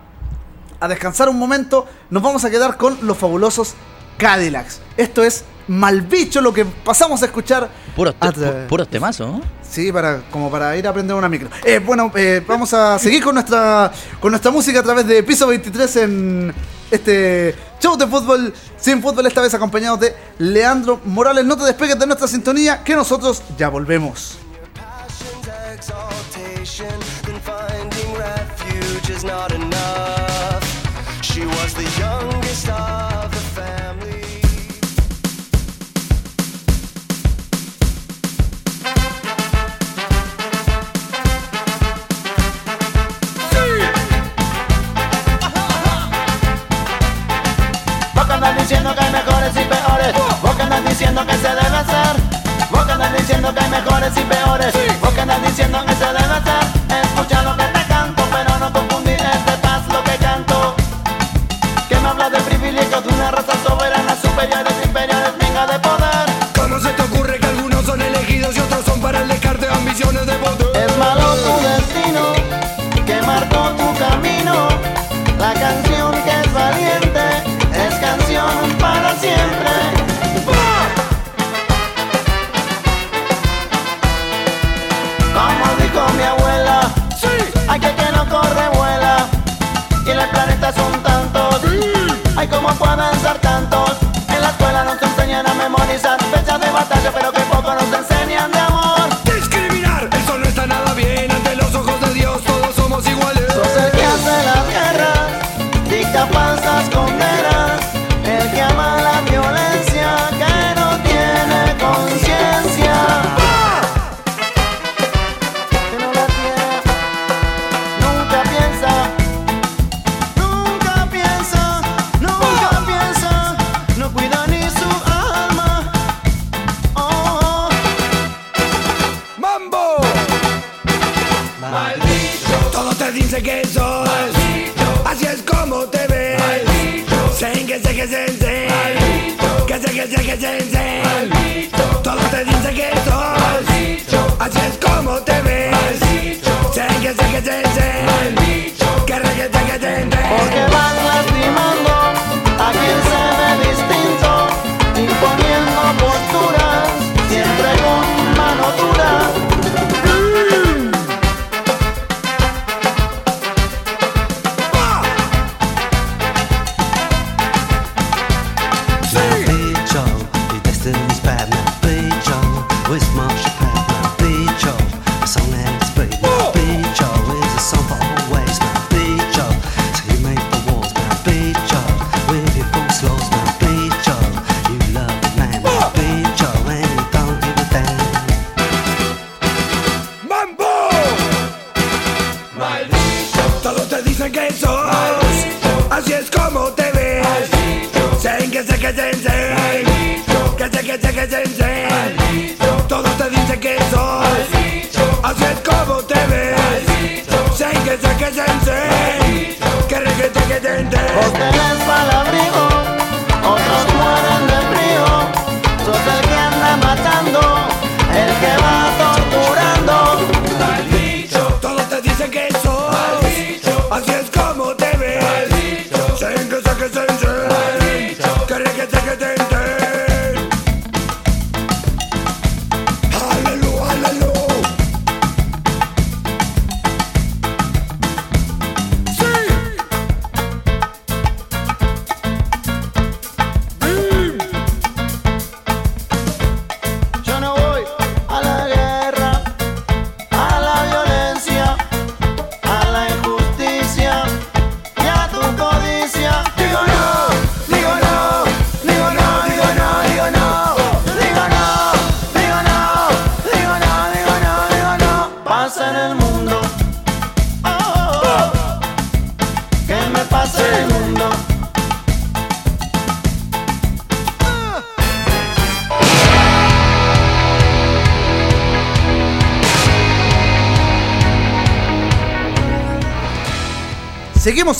a descansar un momento. Nos vamos a quedar con los fabulosos Cadillacs. Esto es Malbicho, lo que pasamos a escuchar. Puros, te- a tra- pu- puros temazos, ¿no? Sí, para, como para ir a aprender una micro. Eh, bueno, eh, vamos a seguir con nuestra, con nuestra música a través de Piso 23 en este show de fútbol sin fútbol, esta vez acompañados de Leandro Morales. No te despegues de nuestra sintonía, que nosotros ya volvemos. Passion's exaltation, then finding refuge is not enough. She was the youngest of the family. Diciendo que hay mejores y peores Vos que diciendo que se debe hacer diciendo que hay mejores y peores. Vos que andas diciendo que se debe hacer. Escucha lo que batalla, pero que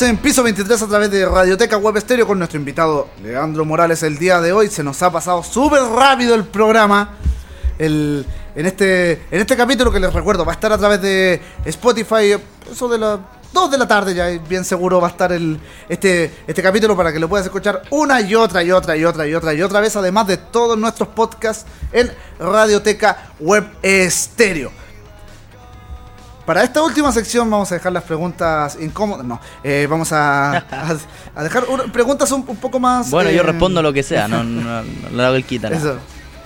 En piso 23 a través de Radioteca Web Estéreo con nuestro invitado Leandro Morales el día de hoy. Se nos ha pasado súper rápido el programa. El, en, este, en este capítulo que les recuerdo va a estar a través de Spotify. Eso de las 2 de la tarde ya bien seguro va a estar el, este, este capítulo para que lo puedas escuchar una y otra y otra y otra y otra y otra vez. Además de todos nuestros podcasts en Radioteca Web Estéreo. Para esta última sección vamos a dejar las preguntas incómodas. No, eh, vamos a, a- a dejar preguntas un, un poco más. Bueno, yo eh, respondo lo que sea, no, no, no le hago el quita. Eso,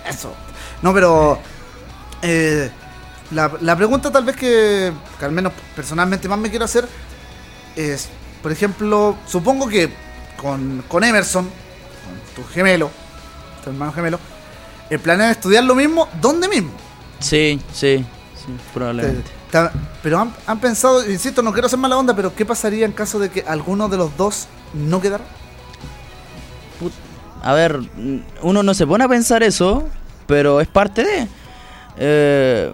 eso. No, pero eh, la, la pregunta tal vez que, que al menos personalmente más me quiero hacer es, por ejemplo, supongo que con, con Emerson, con tu gemelo, tu hermano gemelo, el planea estudiar lo mismo, ¿dónde mismo? Sí, sí, sí, probablemente. Pero han, pensado, insisto, no quiero hacer mala onda, pero ¿qué pasaría en caso de que alguno de los dos no quedara? A ver, uno no se pone a pensar eso, pero es parte de. Eh,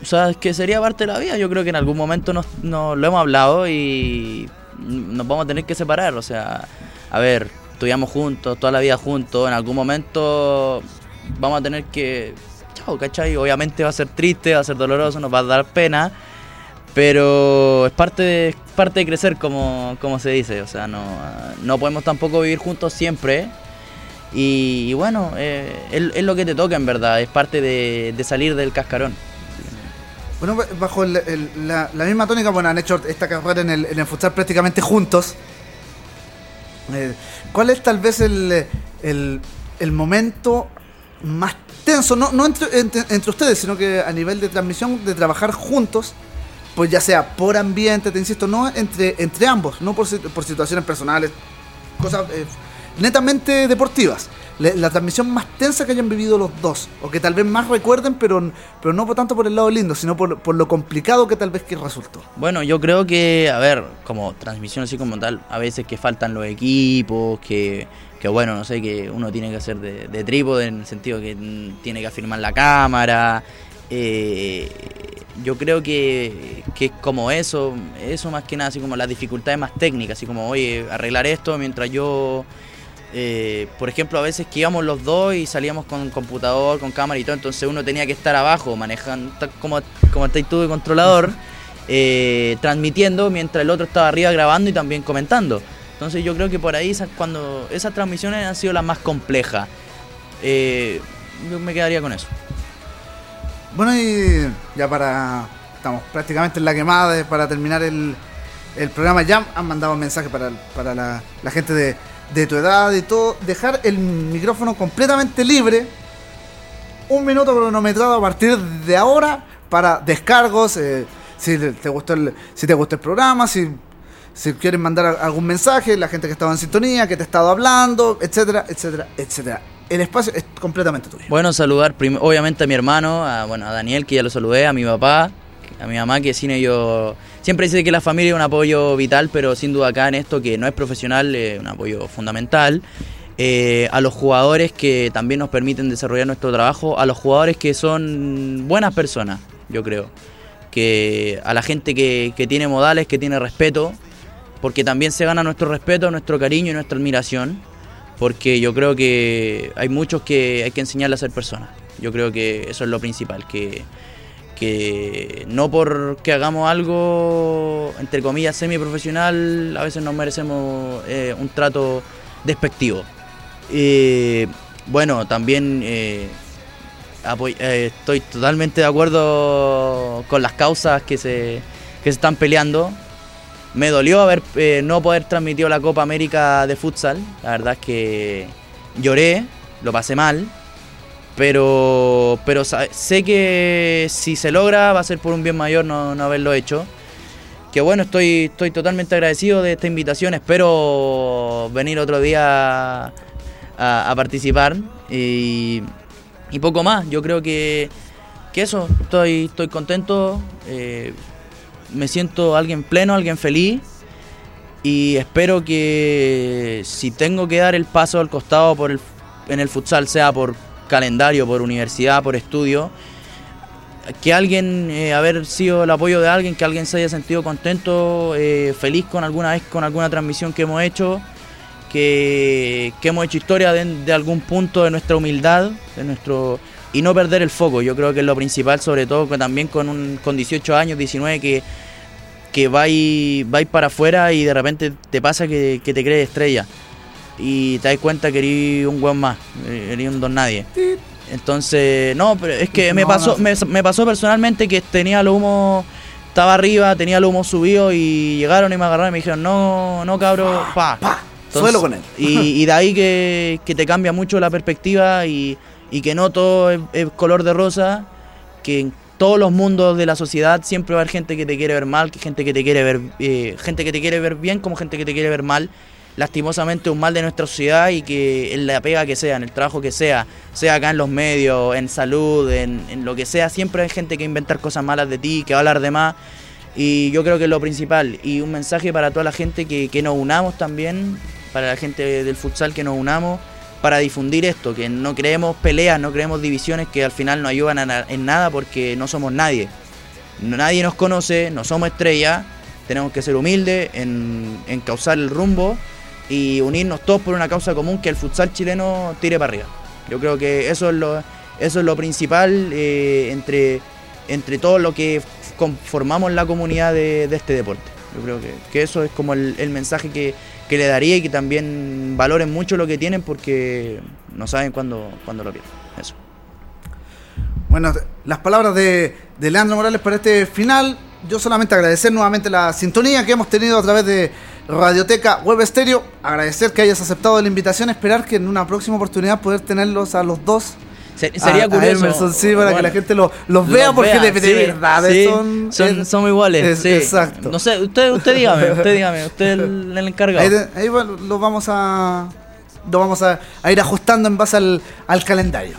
o sea, es que sería parte de la vida. Yo creo que en algún momento nos, nos lo hemos hablado y nos vamos a tener que separar. O sea, a ver, estudiamos juntos, toda la vida juntos. En algún momento vamos a tener que. Obviamente va a ser triste, va a ser doloroso, nos va a dar pena. Pero es parte de, parte de crecer, como, como se dice. O sea, no, no podemos tampoco vivir juntos siempre. Y, bueno, eh, es, lo que te toca en verdad. Es parte de, salir del cascarón. Bueno, ba- bajo la, misma tónica, bueno, han hecho esta carrera en el, en futsal prácticamente juntos. Eh, ¿Cuál es tal vez el, el momento más No, no entre, ustedes, sino que a nivel de transmisión, de trabajar juntos, pues ya sea por ambiente, te insisto, no entre, entre ambos, no por, por situaciones personales, cosas eh, netamente deportivas. La transmisión más tensa que hayan vivido los dos, o que tal vez más recuerden, pero, pero no por tanto por el lado lindo, sino por, por lo complicado que tal vez que resultó. Bueno, yo creo que, a ver, como transmisión así como tal, a veces que faltan los equipos, que, que bueno, no sé, que uno tiene que hacer de, de trípode en el sentido que tiene que afirmar la cámara. eh, yo creo que, que es como eso, eso más que nada, así como las dificultades más técnicas, así como, oye, arreglar esto mientras yo eh, por ejemplo, a veces que íbamos los dos y salíamos con computador, con cámara y todo, entonces uno tenía que estar abajo, manejando, como, como estáis tú de controlador, eh, transmitiendo, mientras el otro estaba arriba grabando y también comentando. Entonces yo creo que por ahí cuando esas transmisiones han sido las más complejas. Eh, yo me quedaría con eso. Bueno, y ya para. Estamos prácticamente en la quemada para terminar el, el programa. Ya han mandado un mensaje para, para la, la gente de, de tu edad y todo. Dejar el micrófono completamente libre. Un minuto cronometrado a partir de ahora para descargos. eh, si te gustó el, si te gustó el programa, si, si quieren mandar algún mensaje, la gente que estaba en sintonía, que te ha estado hablando, etcétera, etcétera, etcétera. El espacio es completamente tuyo. Bueno, saludar obviamente a mi hermano, a, bueno, a Daniel, que ya lo saludé, a mi papá, a mi mamá, que sin ellos... Siempre dice que la familia es un apoyo vital, pero sin duda acá en esto, que no es profesional, es un apoyo fundamental. Eh, a los jugadores que también nos permiten desarrollar nuestro trabajo, a los jugadores que son buenas personas, yo creo. Que a la gente que, que tiene modales, que tiene respeto, porque también se gana nuestro respeto, nuestro cariño y nuestra admiración, porque yo creo que hay muchos que hay que enseñarle a ser personas. Yo creo que eso es lo principal, que, que no porque hagamos algo, entre comillas, semiprofesional, a veces nos merecemos eh, un trato despectivo. Bueno, también eh, eh, estoy totalmente de acuerdo con las causas que se, que se están peleando. Me dolió haber eh, no poder transmitir la Copa América de futsal. La verdad es que lloré, lo pasé mal. Pero, pero sé que si se logra va a ser por un bien mayor no, no haberlo hecho. Que bueno, estoy, estoy totalmente agradecido de esta invitación. Espero venir otro día a, a participar. Y, y poco más. Yo creo que, que eso, estoy, estoy contento. eh, me siento alguien pleno, alguien feliz. Y espero que si tengo que dar el paso al costado por el, en el futsal, sea por calendario, por universidad, por estudio, que alguien, eh, haber sido el apoyo de alguien, que alguien se haya sentido contento, eh, feliz con alguna vez, con alguna transmisión que hemos hecho, que, que hemos hecho historia de, de algún punto de nuestra humildad, de nuestro y no perder el foco. Yo creo que es lo principal, sobre todo que también con, un, con 18 años, 19, que, que vais, vais para afuera y de repente te pasa que, que te crees estrella. Y te das cuenta que eres un buen más, eres un don nadie. Entonces, no, pero es que me pasó, no. me, me pasó personalmente que tenía el humo, estaba arriba, tenía el humo subido y llegaron y me agarraron y me dijeron, no, no cabro, pa. Suelo con él. Y, y de ahí que, que te cambia mucho la perspectiva y, y que no todo es, es color de rosa, que en todos los mundos de la sociedad siempre va a haber gente que te quiere ver mal, que gente que te quiere ver, eh, gente que te quiere ver bien como gente que te quiere ver mal. Lastimosamente un mal de nuestra sociedad y que en la pega que sea, en el trabajo que sea, sea acá en los medios, en salud, en, en lo que sea, siempre hay gente que inventar cosas malas de ti, que va a hablar de más. Y yo creo que es lo principal. Y un mensaje para toda la gente que, que nos unamos también, para la gente del futsal que nos unamos, para difundir esto, que no creemos peleas, no creemos divisiones que al final no ayudan na- en nada porque no somos nadie. Nadie nos conoce, no somos estrellas, tenemos que ser humildes en, en causar el rumbo y unirnos todos por una causa común que el futsal chileno tire para arriba. Yo creo que eso es lo, eso es lo principal eh, entre, entre todo lo que conformamos la comunidad de, de este deporte. Yo creo que, que eso es como el mensaje que, que le daría y que también valoren mucho lo que tienen porque no saben cuándo, cuándo lo pierden. Eso. Bueno, las palabras de, de Leandro Morales para este final. Yo solamente agradecer nuevamente la sintonía que hemos tenido a través de Radioteca Web Estéreo. Agradecer que hayas aceptado la invitación. Esperar que en una próxima oportunidad poder tenerlos a los dos. Se- sería A- a curioso. Emerson, sí, para que la gente lo- los vea, porque vea, de, de sí, verdad sí, son, son, es- somos iguales. es- sí. Exacto. No sé, usted, usted dígame, usted dígame, usted es el, el encargado. Ahí, bueno, lo vamos a lo vamos a, a ir ajustando en base al, al calendario.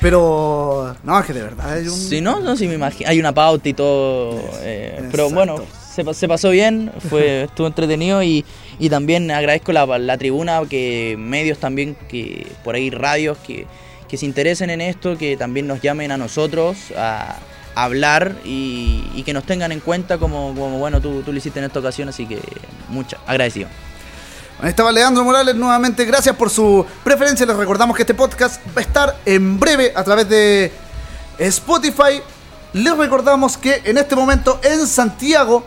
Pero no, es que de verdad hay un Si no, no, sí me imagino. Hay una pauta y todo. eh, pero bueno, se, se pasó bien, fue, estuvo entretenido y, y también agradezco la, la tribuna, que medios también, que por ahí radios, que, que se interesen en esto, que también nos llamen a nosotros a, hablar y, que nos tengan en cuenta como, bueno, tú, tú lo hiciste en esta ocasión, así que mucha, agradecido. Estaba Leandro Morales nuevamente. Gracias por su preferencia. Les recordamos que este podcast va a estar en breve a través de Spotify. Les recordamos que en este momento en Santiago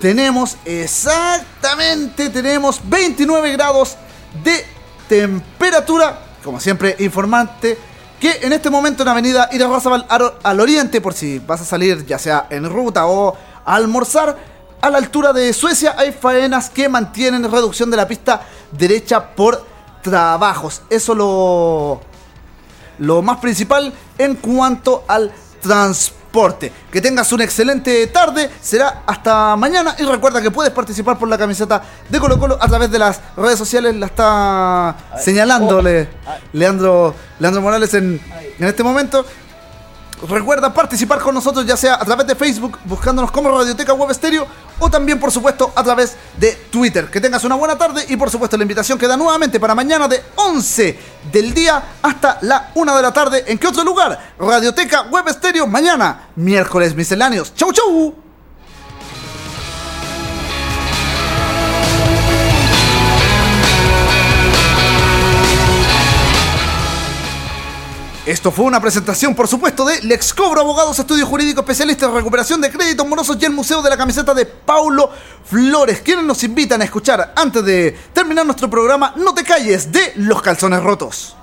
tenemos exactamente tenemos 29 grados de temperatura. Como siempre, informante que en este momento en Avenida Irarrázaval al, al oriente, por si vas a salir ya sea en ruta o a almorzar, a la altura de Suecia hay faenas que mantienen reducción de la pista derecha por trabajos. Eso lo, lo más principal en cuanto al transporte. Que tengas una excelente tarde, será hasta mañana. Y recuerda que puedes participar por la camiseta de Colo Colo a través de las redes sociales, la está señalándole Leandro, Leandro Morales en, en este momento. Recuerda participar con nosotros ya sea a través de Facebook buscándonos como Radioteca Web Estéreo o también por supuesto a través de Twitter. Que tengas una buena tarde y por supuesto la invitación queda nuevamente para mañana de 11 del día hasta la 1 de la tarde. ¿En qué otro lugar? Radioteca Web Estéreo mañana, miércoles misceláneos. ¡Chau, chau! Esto fue una presentación, por supuesto, de Lex Cobro Abogados, estudio jurídico especialista en recuperación de créditos morosos y el Museo de la Camiseta de Paulo Flores, quienes nos invitan a escuchar, antes de terminar nuestro programa, No te calles, de Los Calzones Rotos.